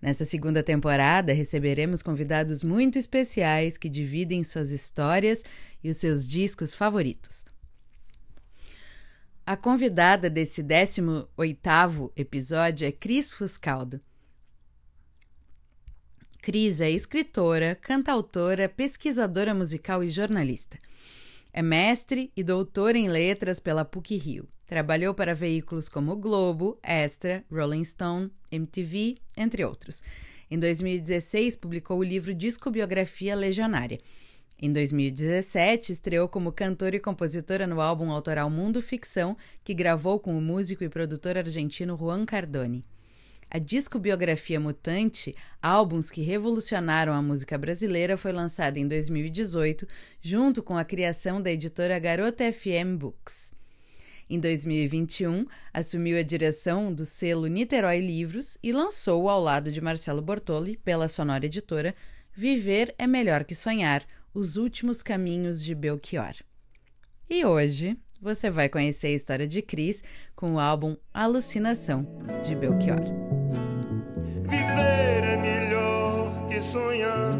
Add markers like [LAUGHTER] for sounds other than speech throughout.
Nessa segunda temporada, receberemos convidados muito especiais que dividem suas histórias e os seus discos favoritos. A convidada desse 18º episódio é Cris Fuscaldo. Cris é escritora, cantautora, pesquisadora musical e jornalista. É mestre e doutora em letras pela PUC-Rio. Trabalhou para veículos como Globo, Extra, Rolling Stone, MTV, entre outros. Em 2016, publicou o livro Discobiografia Legionária. Em 2017, estreou como cantora e compositora no álbum autoral Mundo Ficção, que gravou com o músico e produtor argentino Juan Cardone. A discobiografia Mutante, álbuns que revolucionaram a música brasileira, foi lançada em 2018, junto com a criação da editora Garota FM Books. Em 2021, assumiu a direção do selo Niterói Livros e lançou, ao lado de Marcelo Bortoli, pela Sonora Editora, Viver é Melhor que Sonhar Os Últimos Caminhos de Belchior. E hoje você vai conhecer a história de Cris com o álbum Alucinação de Belchior. Viver é melhor que sonhar.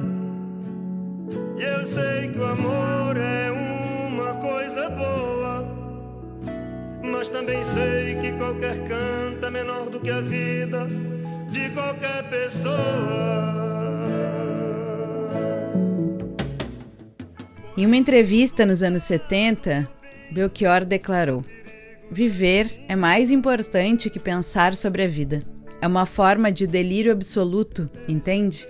E eu sei que o amor é uma coisa boa mas também sei que qualquer canto é menor do que a vida de qualquer pessoa. Em uma entrevista nos anos 70, Belchior declarou: Viver é mais importante que pensar sobre a vida. É uma forma de delírio absoluto, entende?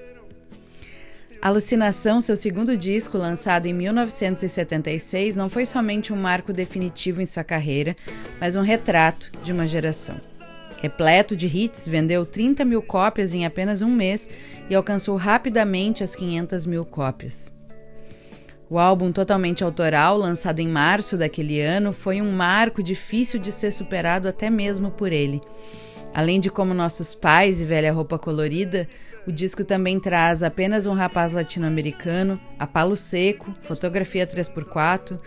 Alucinação, seu segundo disco, lançado em 1976, não foi somente um marco definitivo em sua carreira, mas um retrato de uma geração. Repleto de hits, vendeu 30 mil cópias em apenas um mês e alcançou rapidamente as 500 mil cópias. O álbum totalmente autoral, lançado em março daquele ano, foi um marco difícil de ser superado até mesmo por ele. Além de como nossos pais e velha roupa colorida, o disco também traz apenas um rapaz latino-americano, a palo seco, fotografia 3x4.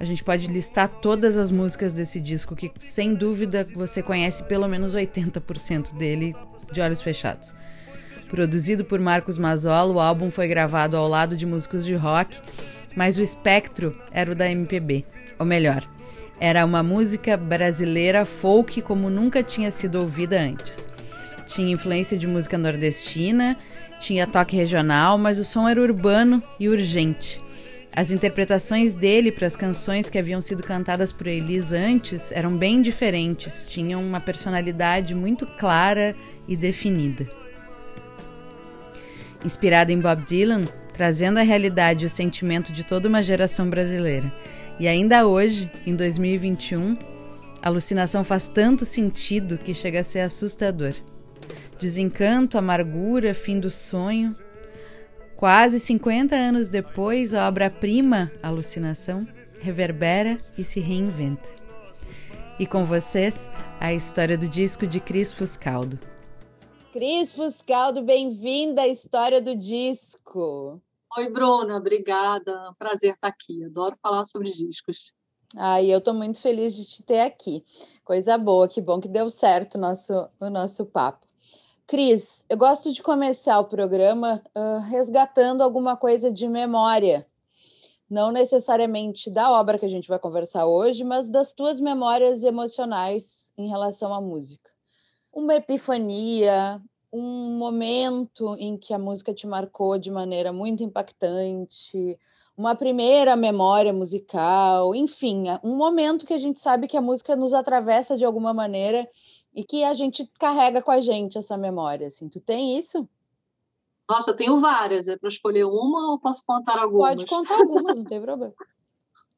A gente pode listar todas as músicas desse disco, que sem dúvida você conhece pelo menos 80% dele de olhos fechados. Produzido por Marcos Mazzola, o álbum foi gravado ao lado de músicos de rock, mas o espectro era o da MPB. Ou melhor, era uma música brasileira folk como nunca tinha sido ouvida antes. Tinha influência de música nordestina, tinha toque regional, mas o som era urbano e urgente. As interpretações dele para as canções que haviam sido cantadas por Elis antes eram bem diferentes, tinham uma personalidade muito clara e definida. Inspirado em Bob Dylan, trazendo à realidade o sentimento de toda uma geração brasileira. E ainda hoje, em 2021, a alucinação faz tanto sentido que chega a ser assustador. Desencanto, amargura, fim do sonho. Quase 50 anos depois, a obra-prima Alucinação reverbera e se reinventa. E com vocês, a história do disco de Cris Fuscaldo. Cris Fuscaldo, bem-vinda à história do disco. Oi, Bruna, obrigada. Prazer estar aqui. Adoro falar sobre discos. Ai, eu estou muito feliz de te ter aqui. Coisa boa, que bom que deu certo o nosso, o nosso papo. Cris, eu gosto de começar o programa uh, resgatando alguma coisa de memória. Não necessariamente da obra que a gente vai conversar hoje, mas das tuas memórias emocionais em relação à música. Uma epifania, um momento em que a música te marcou de maneira muito impactante, uma primeira memória musical, enfim, um momento que a gente sabe que a música nos atravessa de alguma maneira e que a gente carrega com a gente essa memória, assim. Tu tem isso? Nossa, eu tenho várias. É para escolher uma ou posso contar algumas? Pode contar algumas, não tem problema. [LAUGHS]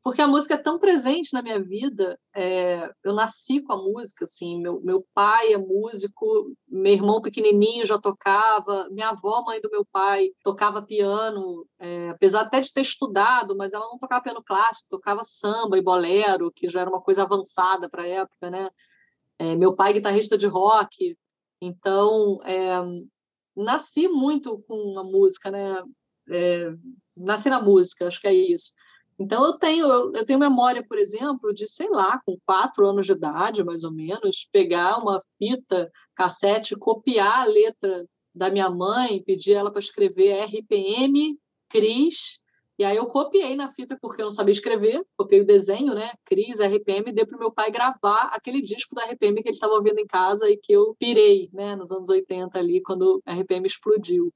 porque a música é tão presente na minha vida. É, eu nasci com a música, assim. Meu, meu pai é músico, meu irmão pequenininho já tocava, minha avó, mãe do meu pai, tocava piano, é, apesar até de ter estudado, mas ela não tocava piano clássico, tocava samba e bolero, que já era uma coisa avançada para a época, né? É, meu pai guitarrista de rock, então é, nasci muito com a música, né? É, nasci na música, acho que é isso. Então, eu tenho, eu tenho memória, por exemplo, de, sei lá, com quatro anos de idade, mais ou menos, pegar uma fita cassete, copiar a letra da minha mãe, pedir ela para escrever RPM, Cris, e aí eu copiei na fita porque eu não sabia escrever, copiei o desenho, né? Cris, RPM, dei para o meu pai gravar aquele disco da RPM que ele estava ouvindo em casa e que eu pirei, né? Nos anos 80 ali, quando a RPM explodiu.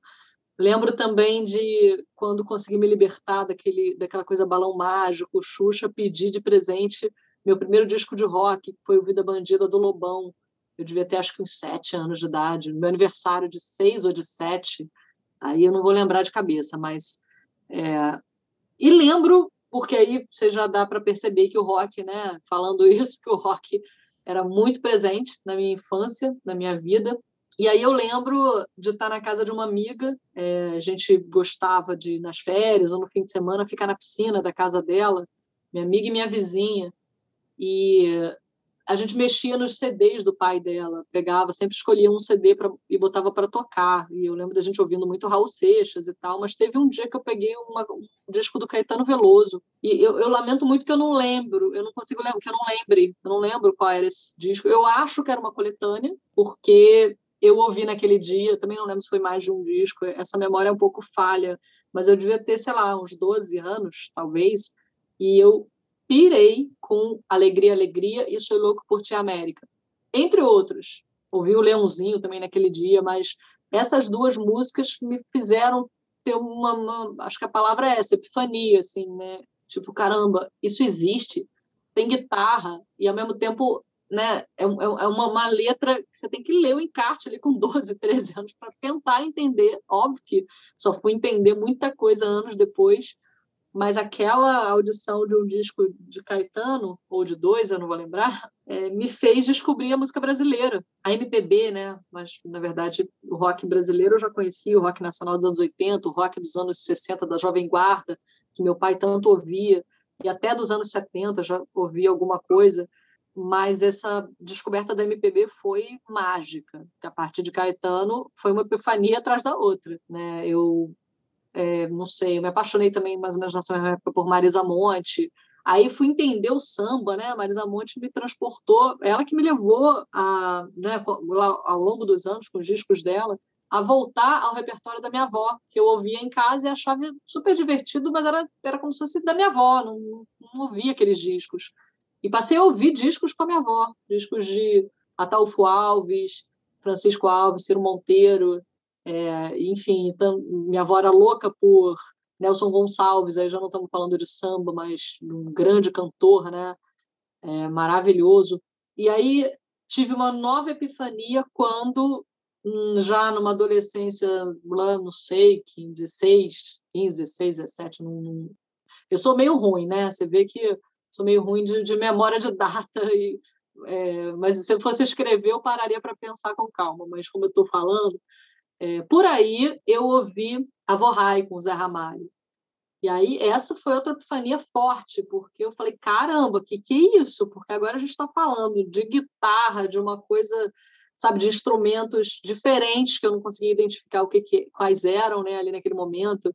Lembro também de quando consegui me libertar daquele, daquela coisa balão mágico, Xuxa, pedi de presente meu primeiro disco de rock, que foi o Vida Bandida do Lobão. Eu devia ter acho que uns sete anos de idade, meu aniversário de seis ou de sete, aí eu não vou lembrar de cabeça, mas é... e lembro porque aí você já dá para perceber que o rock, né, falando [LAUGHS] isso, que o rock era muito presente na minha infância, na minha vida. E aí eu lembro de estar na casa de uma amiga, é, a gente gostava de, nas férias ou no fim de semana, ficar na piscina da casa dela, minha amiga e minha vizinha. E a gente mexia nos CDs do pai dela, pegava, sempre escolhia um CD pra, e botava para tocar. E eu lembro da gente ouvindo muito Raul Seixas e tal, mas teve um dia que eu peguei uma, um disco do Caetano Veloso. E eu, eu, lamento muito que eu não lembro, eu não consigo lembrar, que eu não lembre, eu não lembro qual era esse disco. Eu acho que era uma coletânea, porque eu ouvi naquele dia, também não lembro se foi mais de um disco, essa memória é um pouco falha, mas eu devia ter, sei lá, uns 12 anos, talvez, e eu pirei com Alegria, Alegria e Sou Louco por Ti América. Entre outros. Ouvi o Leãozinho também naquele dia, mas essas duas músicas me fizeram ter uma, uma acho que a palavra é essa, epifania, assim, né? Tipo, caramba, isso existe, tem guitarra, e ao mesmo tempo né, é, é, uma, uma, letra que você tem que ler o encarte ali com [LAUGHS] 12, 13 anos para tentar entender. Óbvio que só fui entender muita coisa anos depois, mas aquela audição de um disco de Caetano, ou de dois, eu não vou lembrar, é, me fez descobrir a música brasileira. A MPB, né? Mas, na verdade, o rock brasileiro eu já conhecia, o rock nacional dos anos 80, o rock dos anos 60 da Jovem Guarda, que meu pai tanto ouvia, e até dos anos 70 já ouvia alguma coisa mas essa descoberta da MPB foi mágica. A partir de Caetano foi uma epifania atrás da outra, né? Eu é, não sei, eu me apaixonei também mais ou menos nessa época por Marisa Monte. Aí fui entender o samba, né? Marisa Monte me transportou, ela que me levou a, né, ao longo dos anos com os discos dela, a voltar ao repertório da minha avó, que eu ouvia em casa e achava super divertido, mas era, era como se fosse da minha avó, não, não ouvia aqueles discos. E passei a ouvir discos com a minha avó, discos de Ataúfo Alves, Francisco Alves, Ciro Monteiro, é, enfim, então, minha avó era louca por Nelson Gonçalves, aí já não estamos falando de samba, mas de um grande cantor, né? É, maravilhoso. E aí tive uma nova epifania quando, hum, já numa adolescência, lá, não sei, 16, 15, 16, 17, não, não... eu sou meio ruim, né? Você vê que sou meio ruim de, de memória de [LAUGHS] data, e, é, mas se eu fosse escrever, eu pararia para pensar com calma. Mas como eu estou falando, é, por aí eu ouvi a Vorrai com o Zé Ramalho. E aí essa foi outra epifania forte, porque eu falei, caramba, que que é isso? Porque agora a gente está falando de guitarra, de uma coisa, sabe, de instrumentos diferentes que eu não conseguia identificar o que, que quais eram, né, ali naquele momento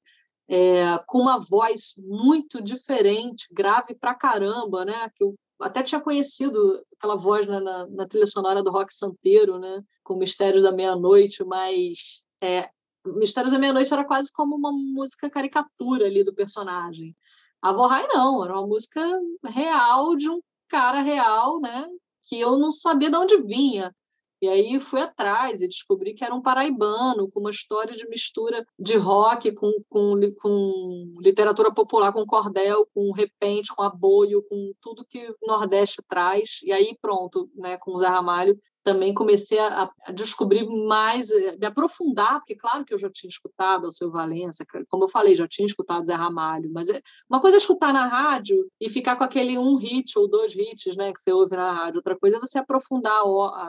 é, com uma voz muito diferente, grave pra caramba, né? Que eu até tinha conhecido aquela voz na, na, na trilha sonora do Rock Santeiro, né? Com Mistérios da Meia-Noite, mas é, Mistérios da Meia-Noite era quase como uma música caricatura ali do personagem. A Vorrai não, era uma música real de um cara real, né? Que eu não sabia de onde vinha. E aí fui atrás e descobri que era um paraibano, com uma história de mistura de rock com, com, com literatura popular, com cordel, com repente, com aboio, com tudo que o Nordeste traz. E aí pronto, né, com o Zé Ramalho, também comecei a, a, descobrir mais, eh, me aprofundar, porque claro que eu já tinha escutado o seu Valença, como eu falei, já tinha escutado Zé Ramalho, mas é, uma coisa é escutar na rádio e ficar com aquele um hit ou dois hits né, que você ouve na rádio, outra coisa é você aprofundar,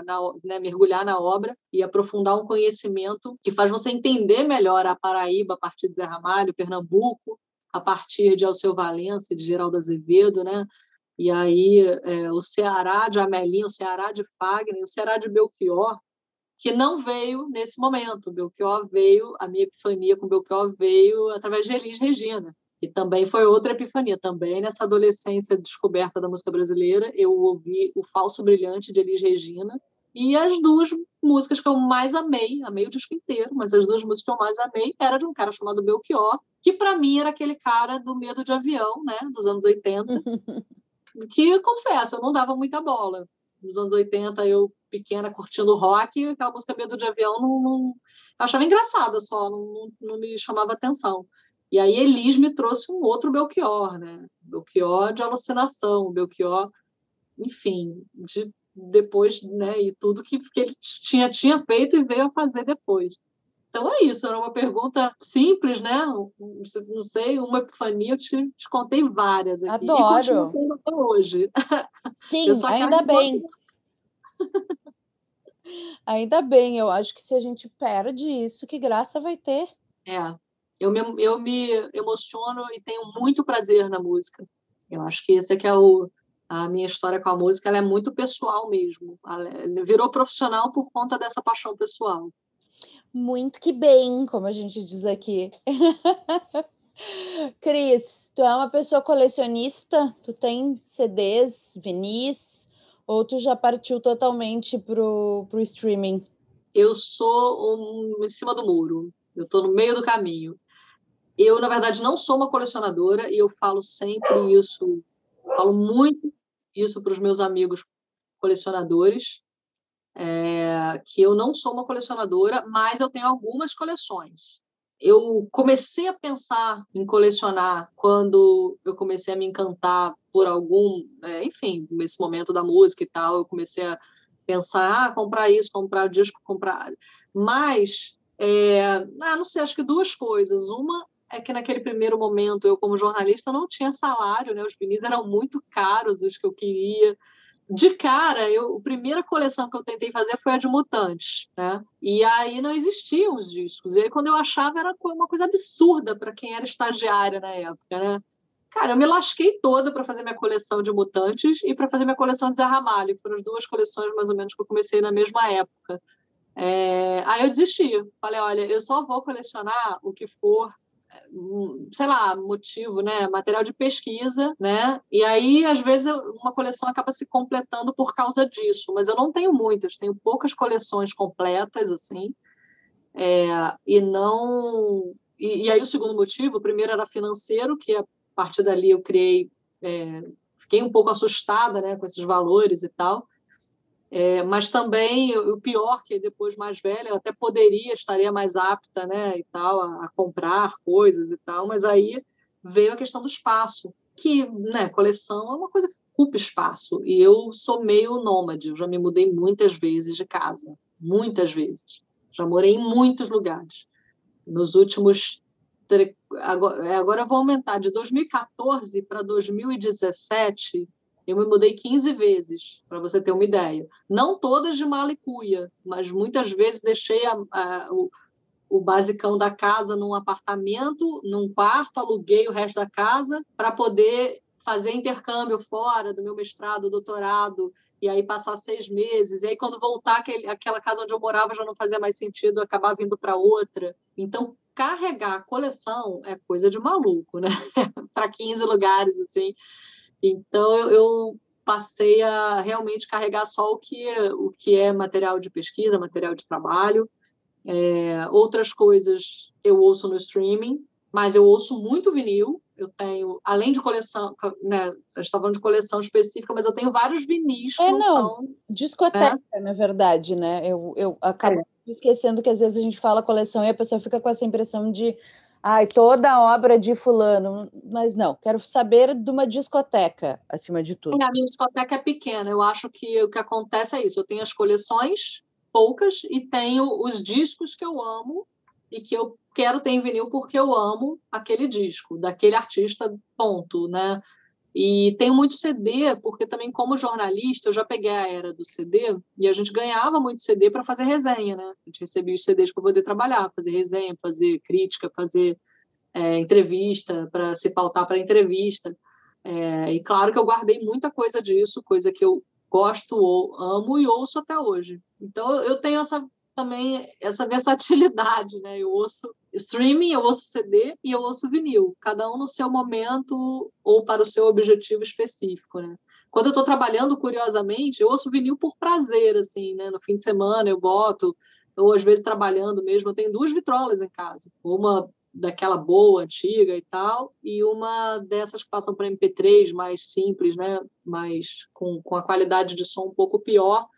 na, né, mergulhar na obra e aprofundar um conhecimento que faz você entender melhor a Paraíba a partir de Zé Ramalho, Pernambuco, a partir de Alceu Valença de Geraldo Azevedo, né? E aí é, o Ceará de Amelinho, o Ceará de Fagner, o Ceará de Belchior, que não veio nesse momento. Belchior veio, a minha epifania com Belchior veio através de Elis Regina, que também foi outra epifania. Também nessa adolescência descoberta da música brasileira, eu ouvi o Falso Brilhante de Elis Regina, e as duas músicas que eu mais amei, amei o disco inteiro, mas as duas músicas que eu mais amei era de um cara chamado Belchior, que para mim era aquele cara do medo de avião, né, dos anos 80. [LAUGHS] que confesso, eu não dava muita bola. Nos anos 80, eu pequena curtindo rock, aquela música Medo de Avião não, não achava engraçada só, não, não, não, me chamava atenção. E aí Elis me trouxe um outro Belchior, né? Belchior de alucinação, Belchior, enfim, de depois, né? E tudo que, que ele tinha, tinha feito e veio a fazer depois. Então é isso, era uma pergunta simples, né? Não sei, uma epifania, eu te, te contei várias aqui. Adoro. E até hoje. Sim, [LAUGHS] ainda bem. [LAUGHS] ainda bem, eu acho que se a gente perde isso, que graça vai ter. É, eu me, eu me emociono e tenho muito prazer na música. Eu acho que esse é que é o, a minha história com a música, ela é muito pessoal mesmo. Ela virou profissional por conta dessa paixão pessoal. Muito que bem, como a gente diz aqui. [LAUGHS] Cris, tu é uma pessoa colecionista? Tu tem CDs, vinis? Ou tu já partiu totalmente pro, pro streaming? Eu sou um, em cima do muro. Eu estou no meio do caminho. Eu, na verdade, não sou uma colecionadora e eu falo sempre isso, falo muito isso para os meus amigos colecionadores é, que eu não sou uma colecionadora, mas eu tenho algumas coleções. Eu comecei a pensar em colecionar quando eu comecei a me encantar por algum, é, enfim, nesse momento da música e tal, eu comecei a pensar, ah, comprar isso, comprar disco, comprar. Mas, é, ah, não sei, acho que duas coisas. Uma é que naquele primeiro momento eu, como jornalista, não tinha salário, né? Os vinis eram muito caros, os que eu queria de cara, eu, a primeira coleção que eu tentei fazer foi a de Mutantes, né? E aí não existiam os discos. E aí, quando eu achava, era uma coisa absurda para quem era estagiário na época, né? Cara, eu me lasquei toda para fazer minha coleção de Mutantes e para fazer minha coleção de Zé Ramalho, que foram as duas coleções mais ou menos que eu comecei na mesma época. É... Aí eu desisti. Falei, olha, eu só vou colecionar o que for sei lá, motivo, né, material de pesquisa, né? E aí às vezes uma coleção acaba se completando por causa disso, mas eu não tenho muitas, tenho poucas coleções completas assim. É, e não e, e, aí o segundo motivo, o primeiro era financeiro, que a partir dali eu criei, é, fiquei um pouco assustada, né, com esses valores e tal. É, mas também o pior que depois mais velha eu até poderia estaria mais apta né e tal a, a, comprar coisas e tal mas aí veio a questão do espaço que né coleção é uma coisa que ocupa espaço e eu sou meio nômade eu já me mudei muitas vezes de casa muitas vezes. Já morei em muitos lugares. Nos últimos agora, agora eu vou aumentar de 2014 para 2017 eu me mudei 15 vezes, para você ter uma ideia. Não todas de mala e cuia, mas muitas vezes deixei a, a, o, o basicão da casa num apartamento, num quarto, aluguei o resto da casa para poder fazer intercâmbio fora do meu mestrado, doutorado, e aí passar seis meses. E aí, quando voltar, aquele, aquela casa onde eu morava já não fazia mais sentido, acabar vindo para outra. Então, carregar a coleção é coisa de maluco, né? [LAUGHS] para 15 lugares, assim. Então, eu, eu passei a realmente carregar só o que, o que é material de pesquisa, material de trabalho. É, outras coisas eu ouço no streaming, mas eu ouço muito vinil. Eu tenho, além de coleção, né, a gente está falando de coleção específica, mas eu tenho vários vinis. É, não, são, discoteca, né? na verdade, né? Eu, eu acabo é. esquecendo que às vezes a gente fala coleção e a pessoa fica com essa impressão de ai, toda obra de fulano, mas não, quero saber de uma discoteca, acima de tudo. É, a minha discoteca é pequena, eu acho que o que acontece é isso, eu tenho as coleções, poucas, e tenho os discos que eu amo e que eu quero ter em vinil porque eu amo aquele disco, daquele artista, ponto, né? E tenho muito CD, porque também, como jornalista, eu já peguei a era do CD e a gente ganhava muito CD para fazer resenha, né? A gente recebia os CDs para poder trabalhar, fazer resenha, fazer crítica, fazer é, entrevista, para se pautar para entrevista. É, e claro que eu guardei muita coisa disso, coisa que eu gosto, ou amo e ouço até hoje. Então eu tenho essa também essa versatilidade, né? Eu ouço streaming, eu ouço CD e eu ouço vinil, cada um no seu momento ou para o seu objetivo específico, né? Quando eu estou trabalhando, curiosamente, eu ouço vinil por prazer, assim, né? No fim de semana eu boto, ou às vezes trabalhando mesmo, eu tenho duas vitrolas em casa, uma daquela boa, antiga e tal, e uma dessas que passam para MP3 mais simples, né? Mais com, com a qualidade de som um pouco pior,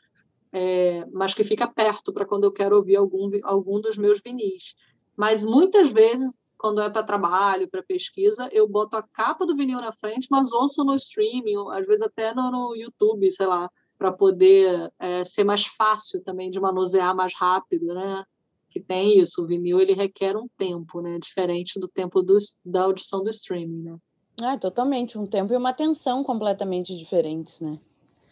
é, mas que fica perto para quando eu quero ouvir algum, algum dos meus vinis. Mas muitas vezes, quando é para trabalho, para pesquisa, eu boto a capa do vinil na frente, mas ouço no streaming, às vezes até no, no YouTube, sei lá, para poder é, ser mais fácil também de manusear mais rápido, né? Que tem isso, o vinil ele requer um tempo, né? Diferente do tempo do, da audição do streaming, né? Ah, totalmente, um tempo e uma atenção completamente diferentes, né?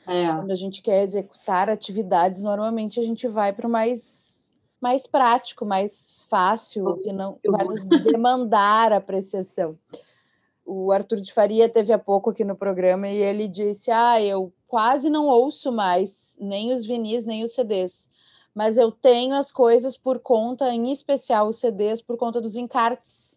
É. Quando a gente quer executar atividades, normalmente a gente vai para o mais, mais prático, mais fácil, que não vai nos demandar apreciação. O Arthur de Faria teve há pouco aqui no programa e ele disse: Ah, eu quase não ouço mais nem os vinis, nem os CDs, mas eu tenho as coisas por conta, em especial os CDs, por conta dos encartes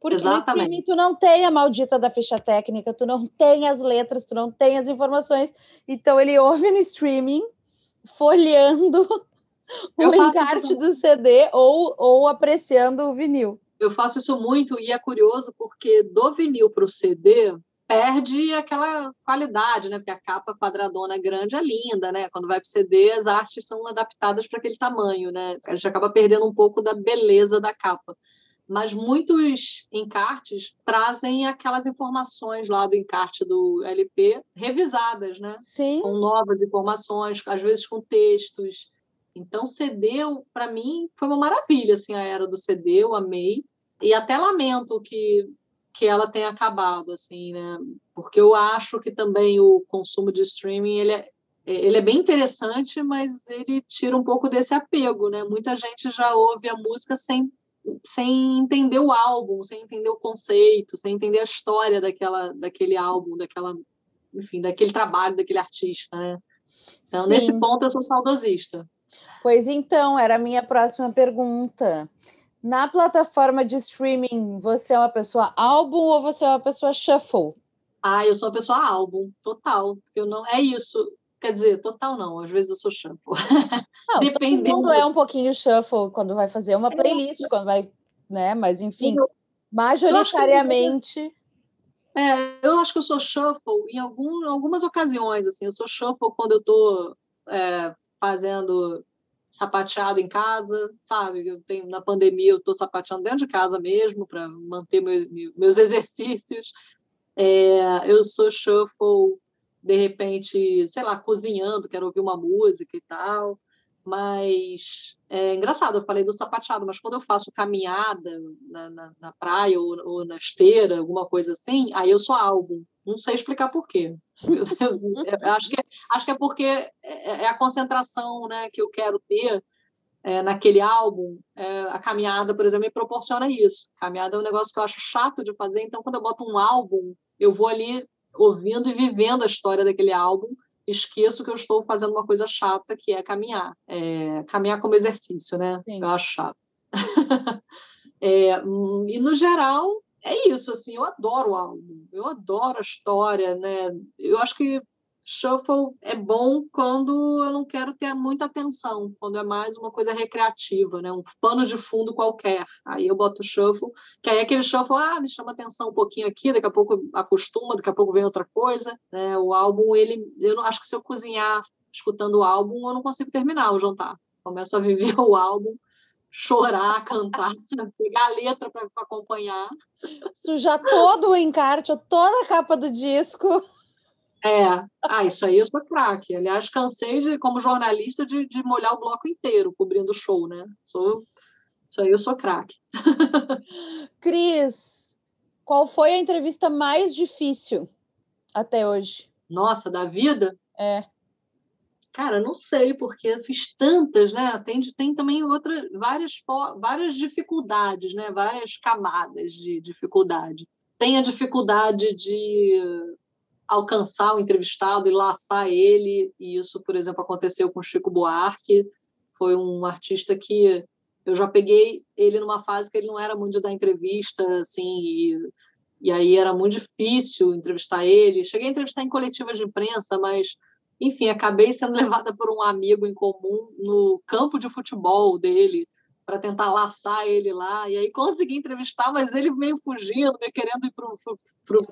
porque Exatamente. no tu não tem a maldita da ficha técnica, tu não tem as letras, tu não tem as informações. Então ele ouve no streaming, folheando [LAUGHS] o encarte do CD ou, ou apreciando o vinil. Eu faço isso muito e é curioso porque do vinil para o CD perde aquela qualidade, né? Porque a capa quadradona grande é linda, né? Quando vai para o CD, as artes são adaptadas para aquele tamanho, né? A gente acaba perdendo um pouco da beleza da capa mas muitos encartes trazem aquelas informações lá do encarte do LP revisadas, né? Sim. Com novas informações, às vezes com textos. Então, CD, para mim, foi uma maravilha, assim, a era do CD, eu amei. E até lamento que, que ela tenha acabado, assim, né? Porque eu acho que também o consumo de streaming, ele é, ele é bem interessante, mas ele tira um pouco desse apego, né? Muita gente já ouve a música sem sem entender o álbum, sem entender o conceito, sem entender a história daquela, daquele álbum, daquela, enfim, daquele trabalho, daquele artista, né? Então, Sim. nesse ponto, eu sou saudosista. Pois então, era a minha próxima pergunta. Na plataforma de streaming, você é uma pessoa álbum ou você é uma pessoa shuffle? Ah, eu sou uma pessoa álbum, total. Eu não é isso. Quer dizer, total não, às vezes eu sou shuffle. [LAUGHS] Não, Dependendo... Todo mundo é um pouquinho shuffle quando vai fazer uma playlist, é. quando vai, né? Mas enfim, eu, majoritariamente. Eu é, eu acho que eu sou shuffle em algum, algumas ocasiões, assim, eu sou shuffle quando eu estou é, fazendo sapateado em casa, sabe? Eu tenho na pandemia eu estou sapateando dentro de casa mesmo para manter meu, meus [LAUGHS] exercícios. É, eu sou shuffle de repente, sei lá, cozinhando, quero ouvir uma música e tal. Mas é engraçado, eu falei do sapateado, mas quando eu faço caminhada na, na, na praia ou, ou, na esteira, alguma coisa assim, aí eu sou álbum. Não sei explicar por quê. Eu, [LAUGHS] acho, que, acho que é porque é, é, a concentração né, que eu quero ter é, naquele álbum. É, a caminhada, por exemplo, me proporciona isso. Caminhada é um negócio que eu acho chato de fazer, então quando eu boto um álbum, eu vou ali ouvindo e vivendo a história daquele álbum, esqueço que eu estou fazendo uma coisa chata, que é caminhar. É, caminhar como exercício, né? Sim. Eu acho chato. [LAUGHS] é, e, no geral, é isso, assim, eu adoro o álbum, eu adoro a história, né? Eu acho que Shuffle é bom quando eu não quero ter muita atenção, quando é mais uma coisa recreativa, né? Um pano de fundo qualquer. Aí eu boto Shuffle, que aí aquele Shuffle, ah, me chama atenção um pouquinho aqui, daqui a pouco acostuma, daqui a pouco vem outra coisa. Né? O álbum, ele, eu não acho que se eu cozinhar escutando o álbum, eu não consigo terminar o jantar. Começo a viver [LAUGHS] o álbum chorar, [LAUGHS] cantar, pegar a letra para acompanhar. Sujar todo o encarte, toda a capa do disco. É, ah, isso aí eu sou craque. Aliás, cansei de, como jornalista de, de molhar o bloco inteiro cobrindo o show, né? Sou, isso aí eu sou craque. [LAUGHS] Cris, qual foi a entrevista mais difícil até hoje? Nossa, da vida? É. Cara, não sei, porque fiz tantas, né? Tem, tem também outra, várias, várias dificuldades, né? Várias camadas de dificuldade. Tem a dificuldade de alcançar o entrevistado e laçar ele, e isso, por exemplo, aconteceu com Chico Buarque, foi um artista que eu já peguei ele numa fase que ele não era muito de dar entrevista, assim, e, e aí era muito difícil entrevistar ele. Cheguei a entrevistar em coletivas de imprensa, mas, enfim, acabei sendo [LAUGHS] levada por um amigo em comum no campo de futebol dele, para tentar laçar ele lá. E aí consegui entrevistar, mas ele meio fugindo, meio querendo ir para o jogo.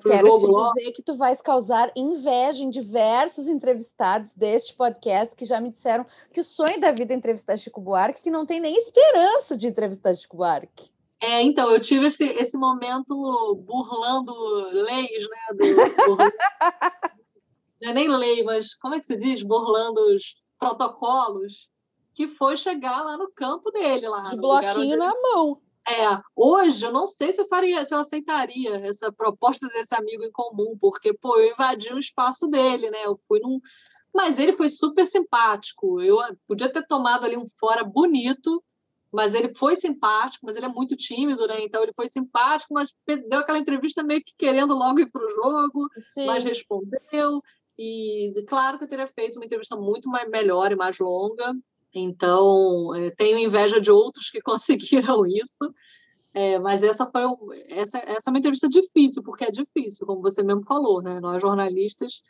Quero te logo. dizer que tu vais causar inveja em diversos entrevistados deste podcast que já me disseram que o sonho da vida é entrevistar Chico Buarque, que não tem nem esperança de entrevistar Chico Buarque. É, então, eu tive esse, esse momento burlando leis, né? Do, [LAUGHS] não é nem lei, mas como é que se diz? Burlando os protocolos que foi chegar lá no campo dele, lá. De bloquinho na mão. É, hoje eu não sei se eu faria, se eu aceitaria essa proposta desse amigo em comum, porque, pô, eu invadi o espaço dele, né? Eu fui num. Mas ele foi super simpático. Eu podia ter tomado ali um fora bonito, mas ele foi simpático, mas ele é muito tímido, né? Então ele foi simpático, mas deu aquela entrevista meio que querendo logo ir para o jogo, Sim. mas respondeu. E claro que eu teria feito uma entrevista muito mais, melhor e mais longa, então, é, tenho inveja de outros que [LAUGHS] conseguiram isso. É, mas essa foi essa, essa é uma entrevista difícil, porque é difícil, como você mesmo falou, né? Nós jornalistas,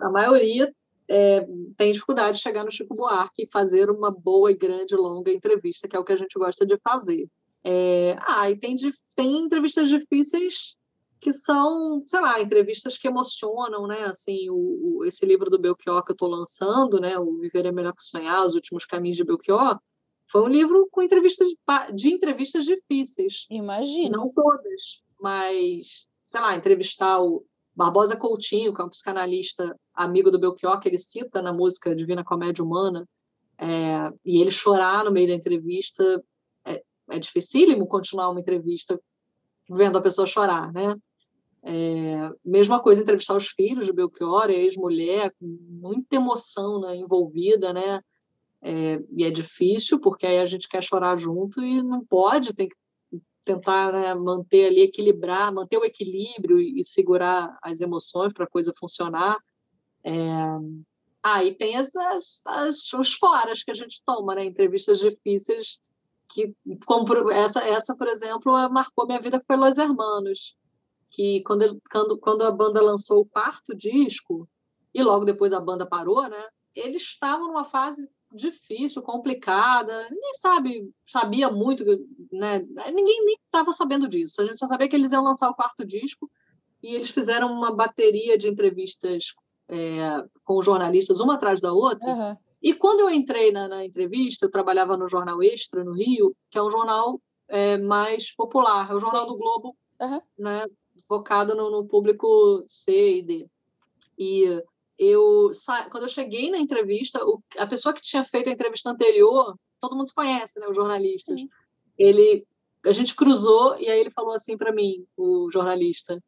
a maioria é, tem dificuldade de chegar no Chico Buarque e fazer uma boa e grande, longa entrevista, que é o que a gente gosta de fazer. É, ah, e tem, tem entrevistas difíceis que são, sei lá, entrevistas que emocionam, né? Assim, o, o esse livro do Belchior que eu estou lançando, né? O Viver é Melhor que Sonhar, Os Últimos Caminhos de Belchior, foi um livro com entrevistas de entrevistas difíceis. Imagina. Não todas, mas, sei lá, entrevistar o Barbosa Coutinho, que é um psicanalista amigo do Belchior, que ele cita na música Divina Comédia Humana, é, e ele chorar no meio da entrevista, é, é dificílimo continuar uma entrevista vendo a pessoa chorar, né? É, mesma coisa entrevistar os filhos de Belchior, ex-mulher, com muita emoção né, envolvida, né? É, e é difícil, porque aí a gente quer chorar junto e não pode, tem que tentar né, manter ali, equilibrar, manter o equilíbrio e, e segurar as emoções para a coisa funcionar. É... Ah, e tem essas, as, os foras que a gente toma, né? Entrevistas difíceis, que, como essa, essa, por exemplo, marcou minha vida, que foi Los Hermanos que quando, quando, quando a banda lançou o quarto disco, e logo depois a banda parou, né? Eles estavam numa fase difícil, complicada, ninguém sabe, sabia muito, né? Ninguém nem estava sabendo disso. A gente só sabia que eles iam lançar o quarto disco e eles fizeram uma bateria de entrevistas é, com jornalistas, uma atrás da outra. Uhum. E quando eu entrei na, na, entrevista, eu trabalhava no Jornal Extra, no Rio, que é um jornal é, mais popular, é o Jornal Sim. do Globo, uhum. né, focado no, no público C e D. E eu, quando eu cheguei na entrevista, o, a pessoa que tinha feito a entrevista anterior, todo mundo se conhece, né, os jornalistas. Sim. Ele, a gente cruzou e aí ele falou assim para mim, o jornalista,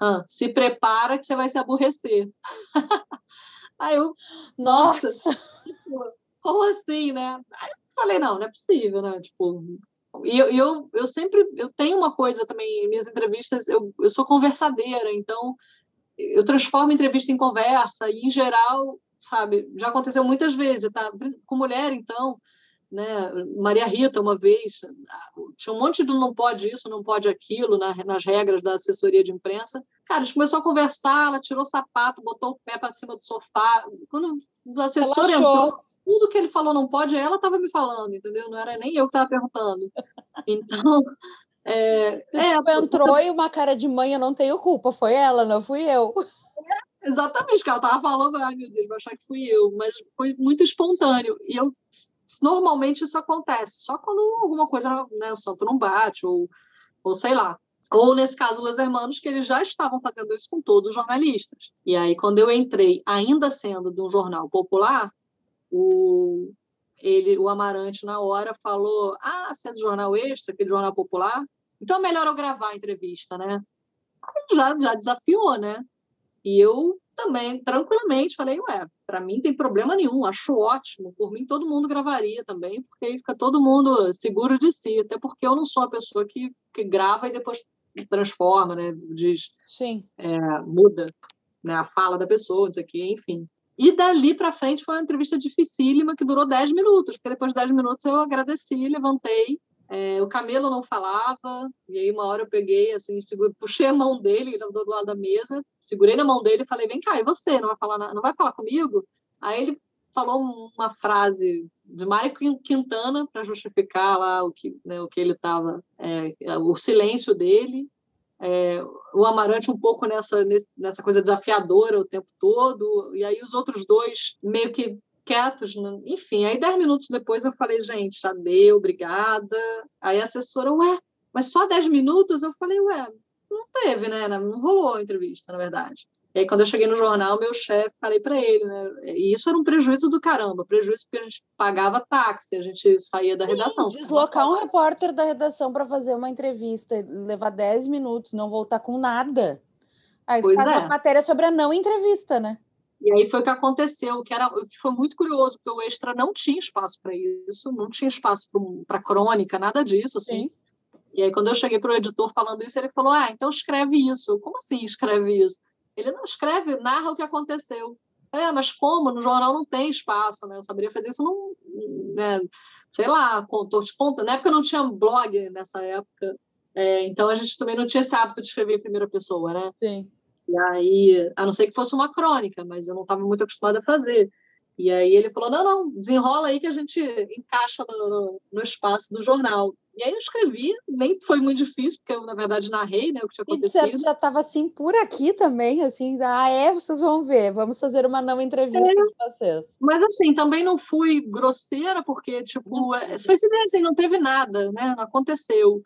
ah, se prepara que você vai se aborrecer. [LAUGHS] aí eu, nossa, nossa, como assim, né? Aí eu falei, não, não é possível, né? Tipo, e eu, eu, eu sempre eu tenho uma coisa também em minhas entrevistas, eu, eu sou conversadeira, então eu transformo entrevista em conversa, e em geral, sabe, já aconteceu muitas vezes, tá? Com mulher, então, né? Maria Rita, uma vez, tinha um monte de não pode isso, não pode aquilo na, nas regras da assessoria de imprensa. Cara, a gente começou a conversar, ela tirou o sapato, botou o pé para cima do sofá. Quando o assessor entrou, tudo que ele falou não pode, ela estava me falando, entendeu? Não era nem eu que estava perguntando. Então. [LAUGHS] É, é, tipo, entrou e uma cara de mãe, eu não tenho culpa, foi ela, não fui eu. É, exatamente, que ela estava falando, ai meu Deus, vai achar que fui eu, mas foi muito espontâneo. E eu normalmente isso acontece, só quando alguma coisa, né, o santo não bate, ou, ou sei lá. Ou, nesse caso, os hermanos, que eles já estavam fazendo isso com todos os jornalistas. E aí, quando eu entrei, ainda sendo de um jornal popular, o, ele, o Amarante, na hora, falou: Ah, você é do jornal extra, aquele jornal popular? Então é melhor eu gravar a entrevista, né? Já, já desafiou, né? E eu também, tranquilamente, falei, ué, para mim tem problema nenhum, acho ótimo, por mim todo mundo gravaria também, porque aí fica todo mundo seguro de si, até porque eu não sou a pessoa que, que grava e depois transforma, né, diz, Sim. É, muda né, a fala da pessoa, aqui, enfim. E dali para frente foi uma entrevista dificílima que durou 10 minutos, porque depois de 10 minutos eu agradeci, levantei é, o camelo não falava, e aí uma hora eu peguei, assim, puxei a mão dele, ele estava do lado da mesa, segurei na mão dele e falei, vem cá, e você, não vai falar, não vai falar comigo? Aí ele falou uma frase de Mário Quintana para justificar lá o que, né, o que ele estava, é, o silêncio dele, é, o Amarante um pouco nessa, nessa coisa desafiadora o tempo todo, e aí os outros dois meio que quietos, né? enfim. Aí, dez minutos depois, eu falei, gente, já deu, obrigada. Aí a assessora, ué, mas só dez minutos? Eu falei, ué, não teve, né? Não rolou a entrevista, na verdade. E aí, quando eu cheguei no jornal, meu chefe, falei para ele, né? E isso era um prejuízo do caramba, prejuízo porque a gente pagava táxi, a gente saía da redação. Sim, deslocar um repórter da redação para fazer uma entrevista, levar 10 minutos, não voltar com nada. Aí pois faz é. uma matéria sobre a não entrevista, né? E aí foi o que aconteceu, que era que foi muito curioso, porque o Extra não tinha espaço para isso, não tinha espaço para crônica, nada disso, assim. Sim. E aí, quando eu cheguei para o editor falando isso, ele falou: Ah, então escreve isso. Como assim escreve isso? Ele não escreve, narra o que aconteceu. É, mas como? No jornal não tem espaço, né? Eu saberia fazer isso num. Né? Sei lá, tô te contando. Na época não tinha blog nessa época. É, então a gente também não tinha esse hábito de escrever em primeira pessoa, né? Sim. E aí, a não ser que fosse uma crônica, mas eu não estava muito acostumada a fazer. E aí ele falou: não, não, desenrola aí que a gente encaixa no, no, no, espaço do jornal. E aí eu escrevi, nem foi muito difícil, porque eu, na verdade, narrei né, o que tinha acontecido. E certo, já estava assim por aqui também, assim, ah, é, vocês vão ver, vamos fazer uma não entrevista é, de vocês. Mas assim, também não fui grosseira, porque, tipo, é, foi assim, não teve nada, né? Não aconteceu.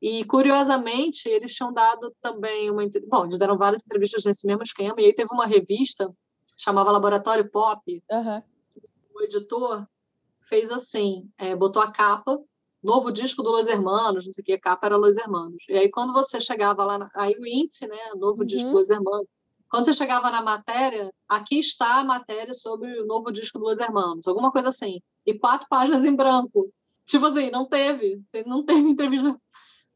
E, curiosamente, eles tinham dado também uma. Bom, eles deram várias entrevistas nesse mesmo esquema, e aí teve uma revista, chamava Laboratório Pop. Uhum. O editor fez assim: é, botou a capa, novo disco do Los Hermanos, não sei o que, a capa era Los Hermanos. E aí, quando você chegava lá, na, aí o índice, né, novo uhum. disco do Los Hermanos. Quando você chegava na matéria, aqui está a matéria sobre o novo disco do Los Hermanos, alguma coisa assim. E quatro páginas em branco. Tipo assim, não teve, não teve entrevista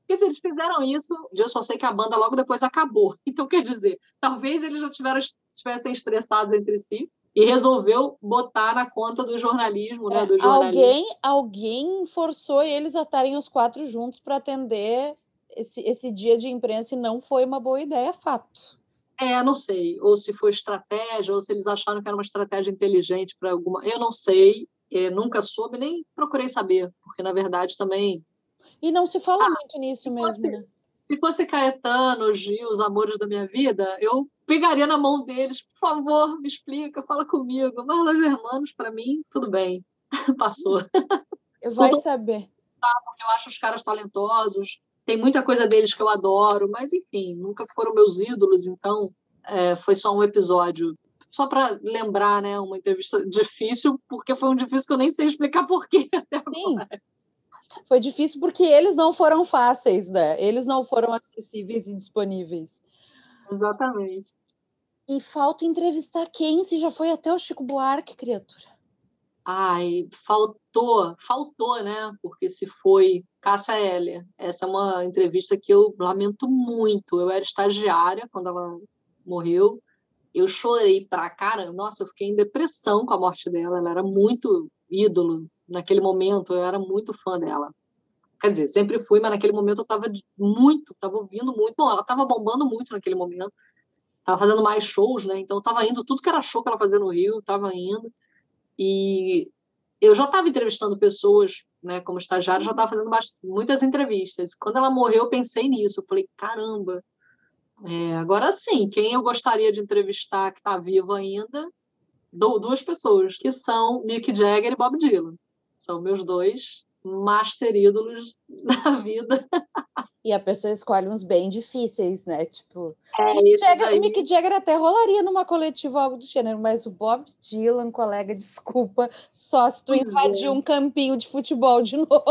Quer dizer, eles fizeram isso, eu só sei que a banda logo depois acabou. [LAUGHS] Então, quer dizer, talvez eles já tiveram, estivessem estressados entre si e resolveu botar na conta do jornalismo, né? Do jornalismo. Alguém, alguém forçou eles a estarem os quatro juntos para atender esse, esse dia de imprensa e não foi uma boa ideia, fato. É, não sei. Ou se foi estratégia, ou se eles acharam que era uma estratégia inteligente para alguma. Eu não sei. Eu nunca soube, nem procurei saber, porque na verdade também e não se fala ah, muito nisso mesmo, fosse, né? Se fosse Caetano, Gil, os amores da minha vida, eu pegaria na mão deles, por favor, me explica, fala comigo. Mas Los Hermanos, para mim, tudo bem, [LAUGHS] passou. Eu vou saber. Tá, porque eu acho os caras talentosos, tem muita coisa deles que eu adoro, mas enfim, nunca foram meus ídolos, então é, foi só um episódio. Só para lembrar, né, uma entrevista difícil, porque foi um difícil que eu nem sei explicar porquê [LAUGHS] até Sim. agora. Foi difícil porque eles não foram fáceis, né? Eles não foram acessíveis e disponíveis. Exatamente. E falta entrevistar quem se já foi até o Chico Buarque, criatura. Ai, faltou, faltou, né? Porque se foi Cássia Heller. Essa é uma entrevista que eu lamento muito. Eu era estagiária quando ela morreu. Eu chorei pra cara. Nossa, eu fiquei em depressão com a morte dela. Ela era muito ídolo naquele momento eu era muito fã dela. Quer dizer, sempre fui, mas naquele momento eu estava muito, estava ouvindo muito. Bom, ela estava bombando muito naquele momento. Estava fazendo mais shows, né? Então estava indo tudo que era show que ela fazia no Rio, estava indo. E eu já estava entrevistando pessoas, né, como estagiário, já estava fazendo muitas entrevistas. Quando ela morreu, eu pensei nisso. Eu falei, caramba, é, agora sim, quem eu gostaria de entrevistar que está vivo ainda? duas pessoas, que são Mick Jagger e Bob Dylan. São meus dois master ídolos [LAUGHS] da vida. E a pessoa escolhe uns bem difíceis, né? Tipo, é, isso Jagger, aí. Mick Jagger até rolaria numa coletiva algo do gênero, mas o Bob Dylan, colega, [LAUGHS] desculpa, só se tu pois invadir é. um campinho de futebol de [LAUGHS] novo.